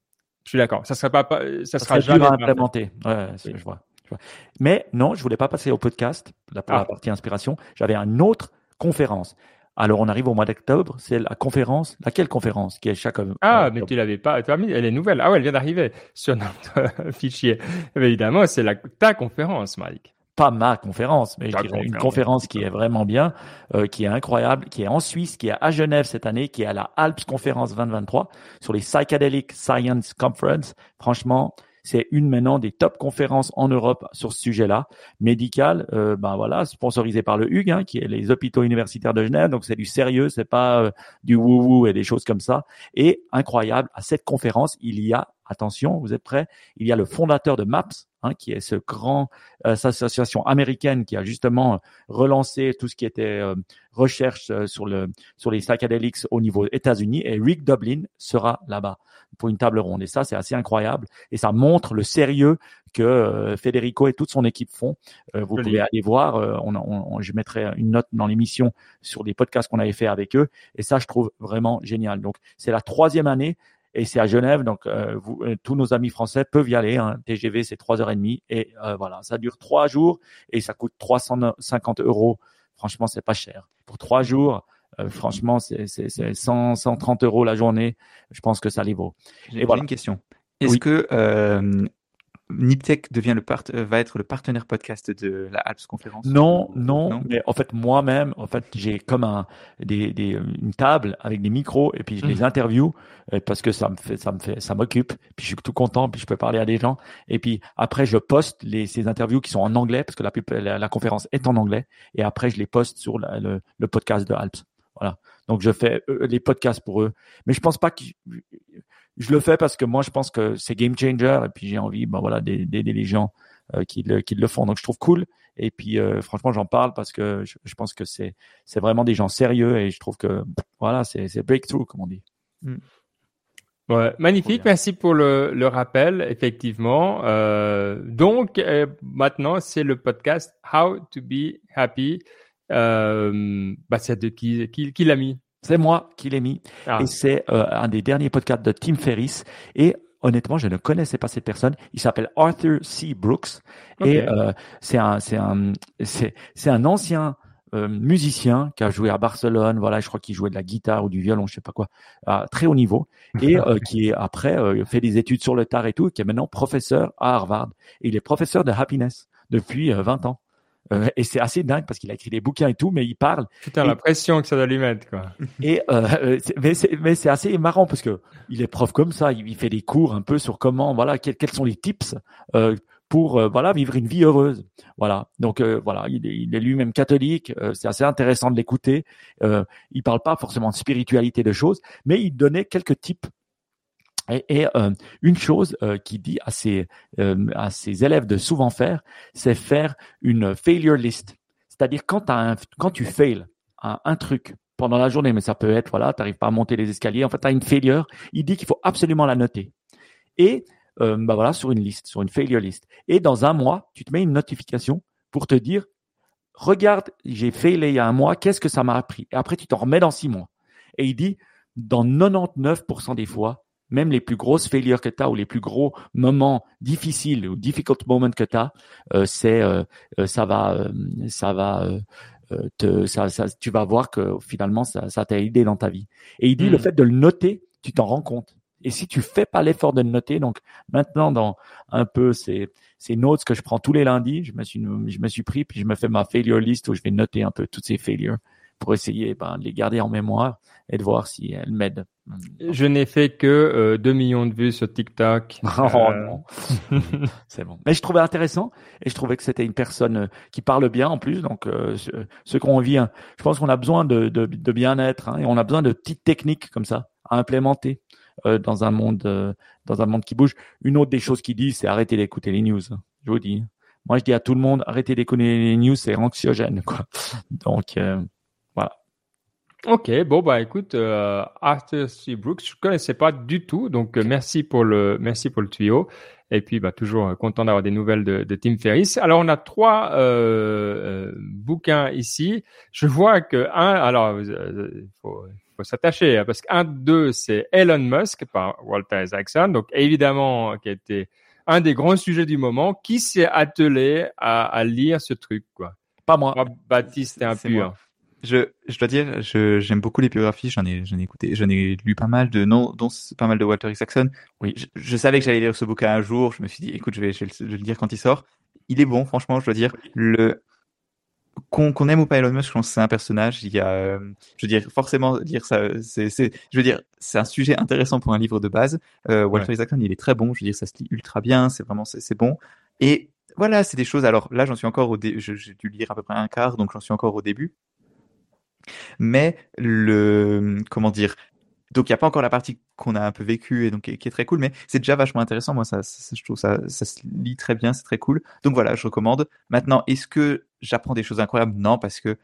je suis d'accord. Ça sera pas, ça, sera jamais implémenté. Ouais, je, vois, je, vois, Mais non, je voulais pas passer au podcast pour la ah. partie inspiration. J'avais une autre conférence. Alors on arrive au mois d'octobre, c'est la conférence. Laquelle conférence? Qui est chaque Ah, mais tu l'avais pas, tu as mis, elle est nouvelle. Ah ouais, elle vient d'arriver sur notre fichier. évidemment, c'est la ta conférence, Mike. Pas ma conférence, mais une conférence qui est vraiment bien, euh, qui est incroyable, qui est en Suisse, qui est à Genève cette année, qui est à la Alps Conférence 2023 sur les Psychedelic Science Conference. Franchement, c'est une maintenant des top conférences en Europe sur ce sujet-là, médical, euh, ben voilà, sponsorisé par le HUG, hein, qui est les hôpitaux universitaires de Genève, donc c'est du sérieux, c'est pas euh, du wou-wou et des choses comme ça. Et incroyable, à cette conférence, il y a, attention, vous êtes prêts, il y a le fondateur de MAPS, Hein, qui est ce grand euh, association américaine qui a justement relancé tout ce qui était euh, recherche euh, sur le sur les psychedelics au niveau États-Unis et Rick Dublin sera là-bas pour une table ronde. Et ça c'est assez incroyable. Et ça montre le sérieux que Federico et toute son équipe font. vous pouvez aller voir, on, on, je mettrai une note dans l'émission sur les podcasts qu'on avait fait avec eux. Et ça je trouve vraiment génial. Donc c'est la troisième année et c'est à Genève, donc euh, vous, euh, tous nos amis français peuvent y aller. Hein. TGV, c'est trois heures et demie, et euh, voilà, ça dure trois jours et ça coûte 350 euros. Franchement, c'est pas cher pour trois jours. franchement, c'est 100, 130 euros la journée. Je pense que ça les vaut. J'ai voilà. une question. Est-ce que Niptech devient le part euh, va être le partenaire podcast de la Alps conférence non, non, mais en fait moi-même, en fait j'ai comme un des, des, une table avec des micros et puis je les Mhm. interview euh, parce que ça me fait ça me fait ça m'occupe puis je suis tout content puis je peux parler à des gens et puis après je poste les ces interviews qui sont en anglais parce que la la, la conférence est en anglais et après je les poste sur la- le, le podcast de Alps. Voilà. Donc je fais euh, les podcasts pour eux, mais je pense pas que je le fais parce que moi je pense que c'est game changer et puis j'ai envie ben voilà d'aider les gens euh, qui le qui le font. Donc je trouve cool et puis euh, franchement j'en parle parce que je, je pense que c'est c'est vraiment des gens sérieux et je trouve que voilà c'est c'est breakthrough comme on dit. Ouais, magnifique, merci pour le, le rappel, effectivement. Euh, donc, euh, maintenant, c'est le podcast How to be Happy. Euh, bah, c'est de qui, qui, qui l'a mis? C'est moi qui l'ai mis Ah, et c'est euh, un des derniers podcasts de Tim Ferriss et honnêtement je ne connaissais pas cette personne. Il s'appelle Arthur C. Brooks et euh, c'est un c'est un c'est c'est un ancien euh, musicien qui a joué à Barcelone, voilà, je crois qu'il jouait de la guitare ou du violon, je sais pas quoi, à très haut niveau, et euh, qui est après euh, fait des études sur le tard et tout, qui est maintenant professeur à Harvard. Et il est professeur de happiness depuis euh, 20 ans. Euh, et c'est assez dingue parce qu'il a écrit des bouquins et tout, mais il parle. Putain, et- la pression que ça doit lui mettre, quoi. Et euh, euh, mais c'est assez marrant parce que il est prof comme ça, il, il fait des cours un peu sur comment, voilà, quels, quels sont les tips euh, pour euh, voilà vivre une vie heureuse. Voilà. Donc euh, voilà, il est, il est lui-même catholique. euh, c'est assez intéressant de l'écouter. Euh, il parle pas forcément de spiritualité de choses, mais il donnait quelques tips. Et, euh, une chose euh, qu'il dit à ses euh, à ses élèves de souvent faire, c'est faire une failure list. C'est-à-dire quand quand tu fails un, un truc pendant la journée, mais ça peut être voilà, t'arrives pas à monter les escaliers. En fait, t'as une failure. Il dit qu'il faut absolument la noter. Et euh, bah voilà, sur une liste, sur une failure list. Et dans un mois, tu te mets une notification pour te dire, regarde, j'ai failé il y a un mois, qu'est-ce que ça m'a appris? Et après, tu t'en remets dans six mois. Et il dit, dans 99% des fois, même les plus grosses failures que tu as ou les plus gros moments difficiles ou difficult moments que tu as, euh, c'est euh, euh, ça va euh, ça va euh, euh, te ça, ça tu vas voir que finalement ça ça t'a aidé dans ta vie. Et il dit Hmm. le fait de le noter, tu t'en rends compte. Et si tu fais pas l'effort de le noter, donc maintenant dans un peu ces ces notes que je prends tous les lundis, je me suis je me suis pris puis je me fais ma failure list où je vais noter un peu toutes ces failures pour essayer ben, de les garder en mémoire et de voir si elles m'aident. Je n'ai fait que euh, 2 millions de vues sur TikTok. Oh Euh, non, c'est bon. Mais je trouvais intéressant et je trouvais que c'était une personne euh, qui parle bien en plus. Donc euh, qui ont envie, hein, je pense qu'on a besoin de, de, de bien-être hein, et on a besoin de petites techniques comme ça à implémenter euh, dans un monde euh, dans un monde qui bouge. Une autre des choses qu'il dit, c'est arrêter d'écouter les news. hein. Je vous dis. Moi, je dis à tout le monde, arrêtez d'écouter les news, c'est anxiogène, quoi. Donc, euh, Ok, bon bah écoute, euh, Arthur C. Brooks, je connaissais pas du tout, donc euh, merci pour le merci pour le tuyau. Et puis bah toujours euh, content d'avoir des nouvelles de, de Tim Ferriss. Alors on a trois euh, euh, bouquins ici. Je vois que un, alors il faut, faut s'attacher hein, parce qu'un deux c'est Elon Musk par Walter Isaacson, donc évidemment qui a été un des grands sujets du moment. Qui s'est attelé à, à lire ce truc quoi pas moi. Moi, Baptiste est un moi. Je, je dois dire, je, j'aime beaucoup les biographies. J'en ai, j'en ai écouté, j'en ai lu pas mal de, non, dont pas mal de Walter Isaacson. Oui. Je, je savais que j'allais lire ce bouquin un jour. Je me suis dit, écoute, je vais, je vais, le, je vais le lire quand il sort. Il est bon, franchement, je dois dire. Le, qu'on, aime ou pas Elon Musk, je pense que c'est un personnage. Il y a, euh, je veux dire, forcément, lire ça, c'est, je veux dire, c'est un sujet intéressant pour un livre de base. Euh, Walter Isaacson, il est très bon. Je veux dire, ça se lit ultra bien. C'est vraiment, c'est, bon. Et voilà, c'est des choses. Alors là, j'en suis encore au dé... j'ai dû lire à peu près un quart, donc j'en suis encore au début. Mais le, comment dire, donc il n'y a pas encore la partie qu'on a un peu vécue et donc qui est, très cool, mais c'est déjà vachement intéressant. Moi, ça, je ça, ça se lit très bien, c'est très cool. Donc voilà, je recommande. Maintenant, est-ce que j'apprends des choses incroyables? Non, parce que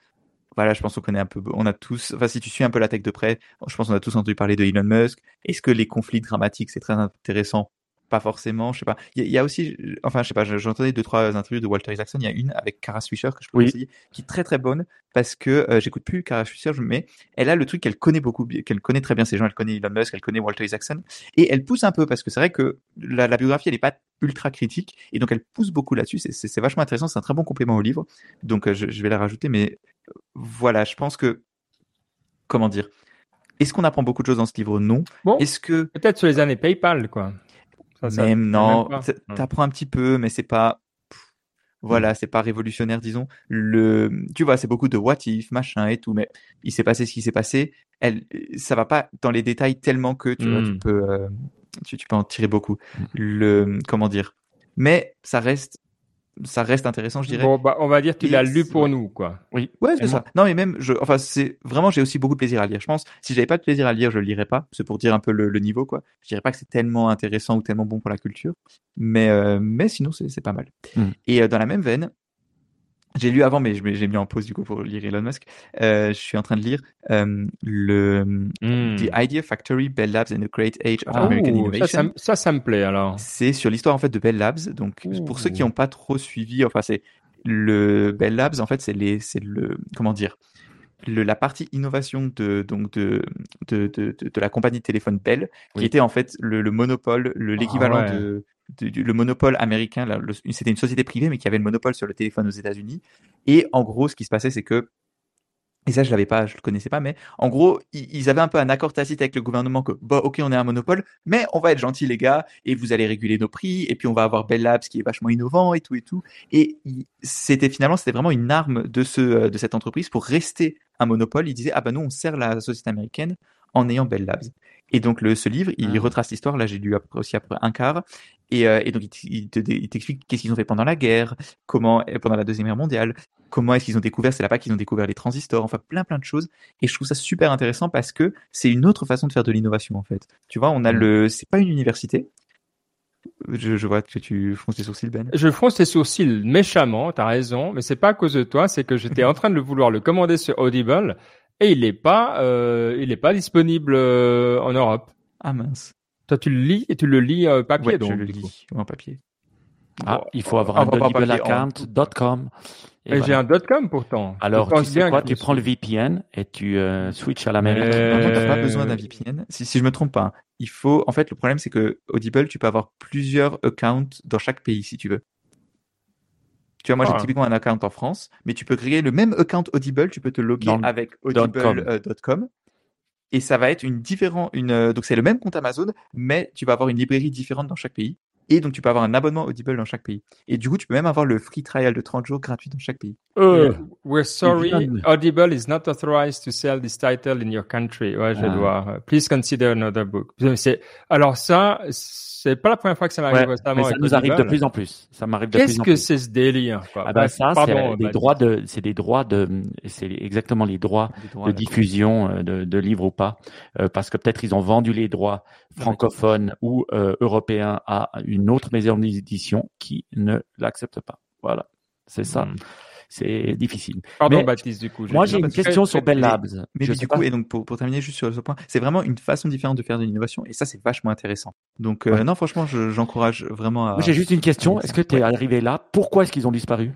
voilà, je pense qu'on connaît un peu, on a tous, enfin si tu suis un peu la tech de près, je pense qu'on a tous entendu parler de Elon Musk. Est-ce que les conflits dramatiques, c'est très intéressant Pas forcément, je sais pas. Il y, a- il y a aussi, enfin je sais pas, j'entendais deux trois interviews de Walter Isaacson. Il y a une avec Kara Swisher que je peux Oui. conseiller, qui est très très bonne parce que euh, j'écoute plus Kara Swisher, mais elle a le truc qu'elle connaît beaucoup, qu'elle connaît très bien ces gens. Elle connaît Elon Musk, elle connaît Walter Isaacson, et elle pousse un peu parce que c'est vrai que la, la biographie elle est pas ultra critique et donc elle pousse beaucoup là-dessus. C'est vachement intéressant, c'est un très bon complément au livre. Donc euh, je, je vais la rajouter, mais euh, voilà, je pense que comment dire. Est-ce qu'on apprend beaucoup de choses dans ce livre? Non. Bon, Est-ce que peut-être sur les années PayPal quoi. Ça, Même non, t'apprends un petit peu, mais c'est pas. Voilà, c'est pas révolutionnaire, disons. Le, tu vois, c'est beaucoup de what if, machin et tout, mais il s'est passé ce qui s'est passé. Elle, ça va pas dans les détails tellement que tu vois, tu Hmm. peux, euh, tu, tu peux en tirer beaucoup. Le, comment dire? Mais ça reste, ça reste intéressant, je dirais. Bon, bah, on va dire que tu Et l'as lu pour ouais. nous, quoi. Oui. Ouais, c'est moi- ça. Non, mais même, je, enfin, c'est vraiment, j'ai aussi beaucoup de plaisir à lire. Je pense, si j'avais pas de plaisir à lire, je le lirais pas. C'est pour dire un peu le, le niveau, quoi. Je dirais pas que c'est tellement intéressant ou tellement bon pour la culture, mais, euh, mais sinon, c'est c'est pas mal. Mm. Et euh, dans la même veine, j'ai lu avant, mais j'ai mis en pause du coup pour lire Elon Musk. Euh, je suis en train de lire euh, le Hmm. The Idea Factory, Bell Labs and the Great Age of Ah, American Innovation. ça, ça, ça me plaît, alors. C'est sur l'histoire en fait de Bell Labs. Donc pour ceux qui n'ont pas trop suivi, enfin c'est le Bell Labs en fait c'est les c'est le comment dire le, la partie innovation de donc de de, de, de, la compagnie de téléphone Bell qui était en fait le, le monopole le Ah l'équivalent ouais. de, le monopole américain c'était une société privée mais qui avait le monopole sur le téléphone aux États-Unis et en gros ce qui se passait c'est que et ça, je l'avais pas, je le connaissais pas, mais en gros, ils avaient un peu un accord tacite avec le gouvernement que, bon, ok, on est un monopole, mais on va être gentils, les gars, et vous allez réguler nos prix, et puis on va avoir Bell Labs qui est vachement innovant et tout et tout. Et c'était finalement, c'était vraiment une arme de ce, euh, de cette entreprise pour rester un monopole. Ils disaient, ah ben nous, on sert la société américaine en ayant Bell Labs. Et donc, le, ce livre, il Ah. retrace l'histoire. Là, j'ai lu aussi à peu près un quart. Et, euh, et donc, te- il t'explique qu'est-ce qu'ils ont fait pendant la guerre, comment, euh, pendant la Deuxième Guerre mondiale, comment est-ce qu'ils ont découvert, c'est là-bas qu'ils ont découvert les transistors, enfin plein plein de choses. Et je trouve ça super intéressant parce que c'est une autre façon de faire de l'innovation en fait. Tu vois, on a Mm. le, c'est pas une université. Je, je vois que tu fronces les sourcils, Ben. Je fronce les sourcils méchamment, t'as raison, mais c'est pas à cause de toi, c'est que j'étais en train de le vouloir le commander sur Audible et il est pas, euh, il est pas disponible euh, en Europe. Ah mince. Toi, tu le lis et tu le lis euh, papier, Ouais, donc. je le lis en papier. Ah, Bon, il faut avoir on un en- audibleaccount.com. Et J'ai un .com pourtant. Alors, Je tu sais quoi Tu prends le VPN et tu euh, switches à l'Amérique. Mais- Non, t'as pas Euh, besoin d'un VPN. Si, si je me trompe pas, hein. il faut. En fait, le problème c'est que Audible, tu peux avoir plusieurs accounts dans chaque pays si tu veux. Tu vois, moi j'ai Ah. typiquement un account en France, mais tu peux créer le même account Audible, tu peux te loguer Dans avec audible.com et ça va être une différent, une euh, donc c'est le même compte Amazon, mais tu vas avoir une librairie différente dans chaque pays. Et donc tu peux avoir un abonnement Audible dans chaque pays. Et du coup, tu peux même avoir le free trial de 30 jours gratuit dans chaque pays. Euh, We're sorry. Audible is not authorized to sell this title in your country. Ouais, je Ah. devoir. euh, Please consider another book. Alors ça, c'est pas la première fois que ça m'arrive ouais, récemment. mais ça nous arrive de plus en plus. Ça m'arrive de plus Qu'est-ce en que plus. c'est ce délire, quoi? Ah ben Bref, ça, c'est des droits de, c'est des droits de, c'est exactement les droits droits de diffusion euh, de, de livres ou pas, euh, parce que peut-être ils ont vendu les droits francophones ou euh, européens à une autre maison d'édition qui ne l'accepte pas. Voilà, c'est ça. Hmm. C'est difficile. Pardon, Mais- Baptiste, du coup. Moi, j'ai une question sur Bell mais- Labs. Mais du coup, pas- et donc pour, pour terminer juste sur ce point, c'est vraiment une façon différente de faire de l'innovation et ça c'est vachement intéressant. Donc euh, Ouais. non, franchement, je- j'encourage vraiment à. Moi, j'ai juste une question. Est-ce que tu es ouais. arrivé là? Pourquoi est-ce qu'ils ont disparu?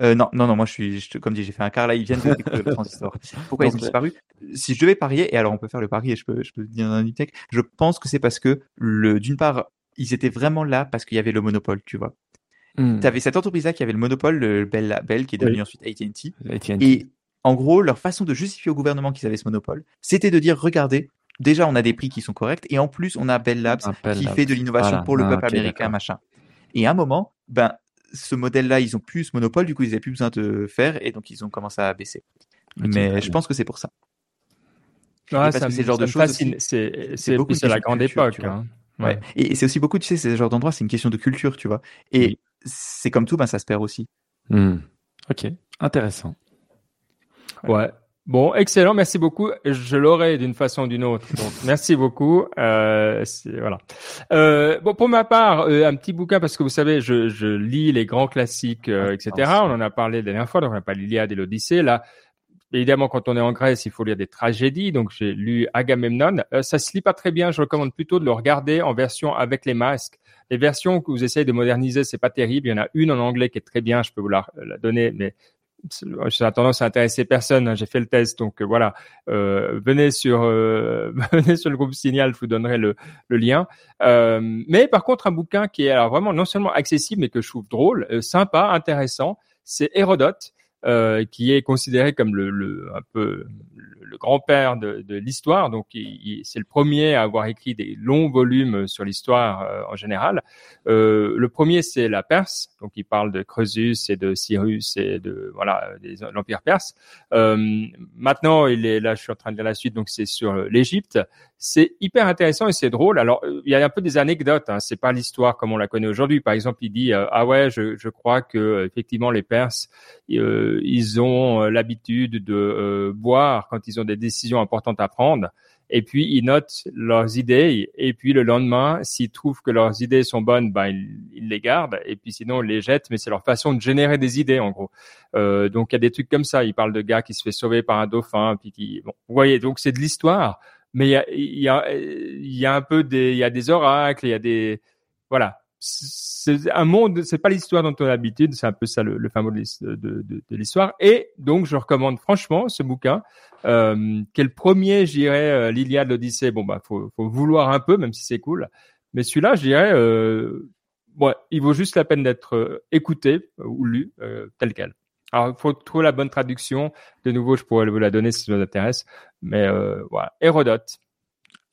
Euh, non, non, non, moi je suis, je comme dit, j'ai fait un quart là, ils viennent de découvrir le transistor. Pourquoi ils ont disparu? Si je devais parier, et alors on peut faire le pari et je peux, je peux dire un tech, je pense que c'est parce que le, d'une part, ils étaient vraiment là parce qu'il y avait le monopole, tu vois. Hmm. Tu avais cette entreprise-là qui avait le monopole, le Bell, Bell qui est devenu Oui. ensuite AT&T. Et en gros, leur façon de justifier au gouvernement qu'ils avaient ce monopole, c'était de dire regardez, déjà on a des prix qui sont corrects et en plus on a Bell Labs Bell qui Labs. fait de l'innovation Voilà. pour le Ah, peuple américain, machin. Et à un moment, ben ce modèle-là, ils ont plus ce monopole, du coup ils n'avaient plus besoin de faire et donc ils ont commencé à baisser. Mais je pense que c'est pour ça. Ouais, parce ça que me- c'est le genre de choses. C'est, C'est c'est, beaucoup c'est la de grande culture, époque. hein. Ouais. Et, et c'est aussi beaucoup, tu sais, ces genres d'endroits, c'est une question de culture, tu vois. Et Oui. c'est comme tout, ben ça se perd aussi. Hmm. Ok, intéressant. Ouais. Bon, excellent, merci beaucoup. Je l'aurai d'une façon ou d'une autre. Donc, merci beaucoup. Euh, c'est- voilà. Euh, bon, pour ma part, euh, un petit bouquin parce que vous savez, je, je lis les grands classiques, euh, Ah, etc. aussi. On en a parlé la dernière fois, donc on n'a pas l'Iliade et l'Odyssée. Là, évidemment, quand on est en Grèce, il faut lire des tragédies. Donc, j'ai lu Agamemnon. Euh, ça se lit pas très bien. Je recommande plutôt de le regarder en version avec les masques. Les versions que vous essayez de moderniser, c'est pas terrible. Il y en a une en anglais qui est très bien. Je peux vous la, la donner, mais a tendance à intéresser personne. hein. J'ai fait le test, donc euh, voilà. Euh, venez sur euh, venez sur le groupe Signal, je vous donnerai le, lien. Mais par contre, un bouquin qui est vraiment non seulement accessible, mais que je trouve drôle, sympa, intéressant, c'est Hérodote. Euh, qui est considéré comme le, le un peu le grand-père de, de l'histoire. Donc, c'est le premier à avoir écrit des longs volumes sur l'histoire euh, en général. Euh, le premier, c'est la Perse. Donc, il parle de Croesus et de Cyrus et de voilà l'empire perse. Euh, maintenant, il est là. Je suis en train de lire la suite. Donc, c'est sur l'Égypte. C'est hyper intéressant et c'est drôle. Alors, il y a un peu des anecdotes. Hein. C'est pas l'histoire comme on la connaît aujourd'hui. Par exemple, il dit euh, ah ouais, je, je crois que effectivement les Perses, euh, ils ont l'habitude de boire quand ils ont des décisions importantes à prendre. Et puis, ils notent leurs idées. Et puis, le lendemain, s'ils trouvent que leurs idées sont bonnes, ben, ils, les gardent. Et puis, sinon, ils les jettent. Mais c'est leur façon de générer des idées, en gros. Euh, donc, il y a des trucs comme ça. Ils parlent de gars qui se fait sauver par un dauphin. Puis qui, bon, vous voyez, donc c'est de l'histoire. Mais il y a, y a un peu des, il y a des oracles, il y a des, voilà c'est un monde, c'est pas l'histoire dont on a l'habitude, c'est un peu ça le, le fameux de, de, de, l'histoire. Et donc, je recommande franchement ce bouquin, euh, qui est le premier, j'irais, euh, l'Iliade, l'Odyssée. Bon, bah, faut, faut vouloir un peu, même si c'est cool. Mais celui-là, je dirais, euh, il vaut juste la peine d'être euh, écouté ou lu euh, tel quel. Alors, il faut trouver la bonne traduction. De nouveau, je pourrais vous la donner si ça vous intéresse. Mais voilà, Hérodote.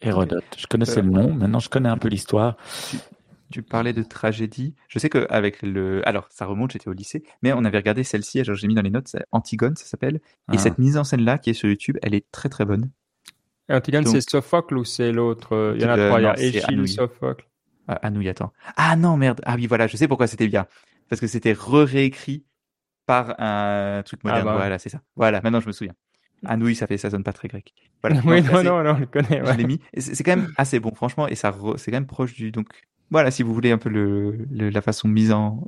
Hérodote. Je connaissais le nom. Maintenant, je connais un peu l'histoire tu parlais de tragédie. Je sais qu'avec le. Alors, ça remonte, j'étais au lycée, mais on avait regardé celle-ci, alors j'ai mis dans les notes, Antigone, ça s'appelle. Et ah. cette mise en scène-là, qui est sur YouTube, elle est très très bonne. Antigone, c'est Sophocle ou c'est l'autre Il y en a trois, il y a Échille, Sophocle. Ah, Anouilh, attends. Ah non, merde. Ah oui, voilà, je sais pourquoi c'était bien. Parce que c'était re-réécrit par un truc ah moderne. Bah. Voilà, c'est ça. Voilà, maintenant je me souviens. Anouilh, ça fait, ça sonne pas très grec. Voilà. oui, non, non, non, je le connais. Ouais. Je l'ai mis. C'est quand même assez bon, franchement, et ça, c'est quand même proche du. Donc, voilà, si vous voulez un peu le, la façon mise en,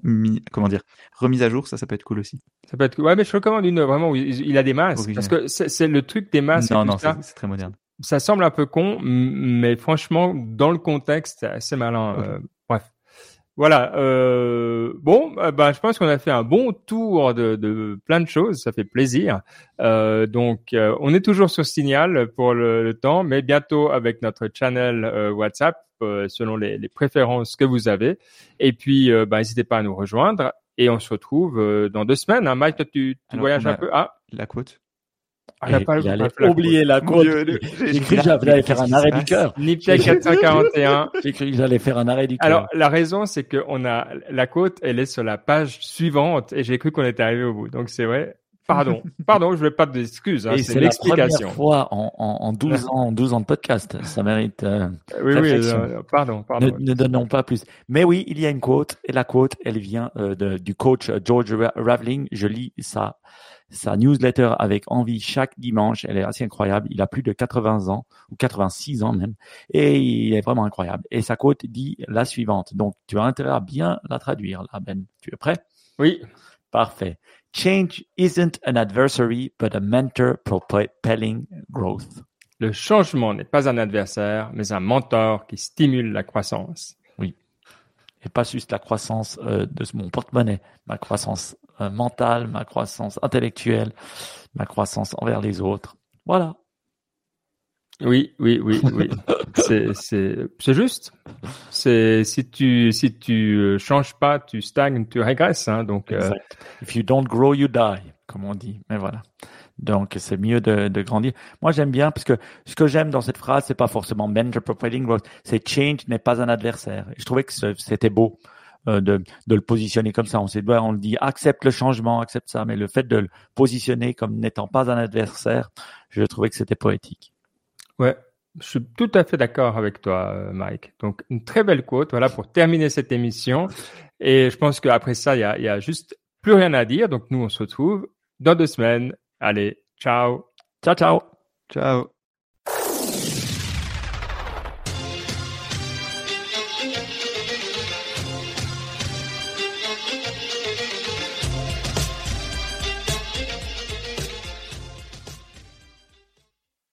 comment dire, remise à jour, ça, ça peut être cool aussi. Ça peut être Ouais, mais je recommande une vraiment où il a des masques. Parce que c'est le truc des masques. Non, non, c'est très moderne. Ça semble un peu con, mais franchement, dans le contexte, c'est assez malin. Euh. Voilà. Euh, bon, bah, je pense qu'on a fait un bon tour de, de plein de choses. Ça fait plaisir. Euh, donc, euh, on est toujours sur Signal pour le, le temps, mais bientôt avec notre channel WhatsApp selon les, les, préférences que vous avez. Et puis, bah, n'hésitez pas à nous rejoindre. Et on se retrouve dans deux semaines. Hein. Mike, toi, tu, tu voyages un peu? Ah, la côte. Ah, il allait oublier la côte. J'ai cru que j'allais faire un arrêt du cœur. Niptech 441. J'ai cru que j'allais faire un arrêt du cœur. Alors, la raison, c'est que on a, la côte, elle est sur la page suivante et j'ai cru qu'on était arrivé au bout. Donc, c'est vrai. Pardon, pardon, je ne veux pas d'excuses. Hein, c'est l'explication. La première fois en, en, en 12 ans, en 12 ans de podcast, ça mérite. Euh, oui, oui, euh, pardon, pardon. Ne, ne, donnons pas plus. Mais oui, il y a une quote et la quote, elle vient euh, de, du coach George Raveling. Je lis ça sa newsletter avec envie chaque dimanche. Elle est assez incroyable. Il a plus de 80 ans ou 86 ans même. Et il est vraiment incroyable. Et sa quote dit la suivante. Donc, tu as intérêt à bien la traduire là, Ben. Tu es prêt? Oui. Parfait. Change isn't an adversary, but a mentor propelling growth. Le changement n'est pas un adversaire, mais un mentor qui stimule la croissance. Oui. Et pas juste la croissance euh, de mon porte-monnaie, ma croissance mentale, ma croissance intellectuelle, ma croissance envers les autres. Voilà. Oui, oui, oui, oui. c'est, c'est, c'est juste. C'est, si tu, si tu euh, changes pas, tu stagnes, tu régresses, hein, donc. Euh... If you don't grow, you die, comme on dit. Mais voilà. Donc, c'est mieux de, de grandir. Moi, j'aime bien parce que ce que j'aime dans cette phrase, c'est pas forcément mentor profiling growth. C'est change n'est pas un adversaire. Et je trouvais que c'était beau. Euh, de, de, le positionner comme ça. On sait, on le dit, accepte le changement, accepte ça. Mais le fait de le positionner comme n'étant pas un adversaire, je trouvais que c'était poétique. Ouais, je suis tout à fait d'accord avec toi, euh, Mike. Donc, une très belle quote, voilà, pour terminer cette émission. Et je pense qu'après ça, il y a, y a juste plus rien à dire. Donc, nous, on se retrouve dans deux semaines. Allez, ciao. Ciao, ciao. Ciao.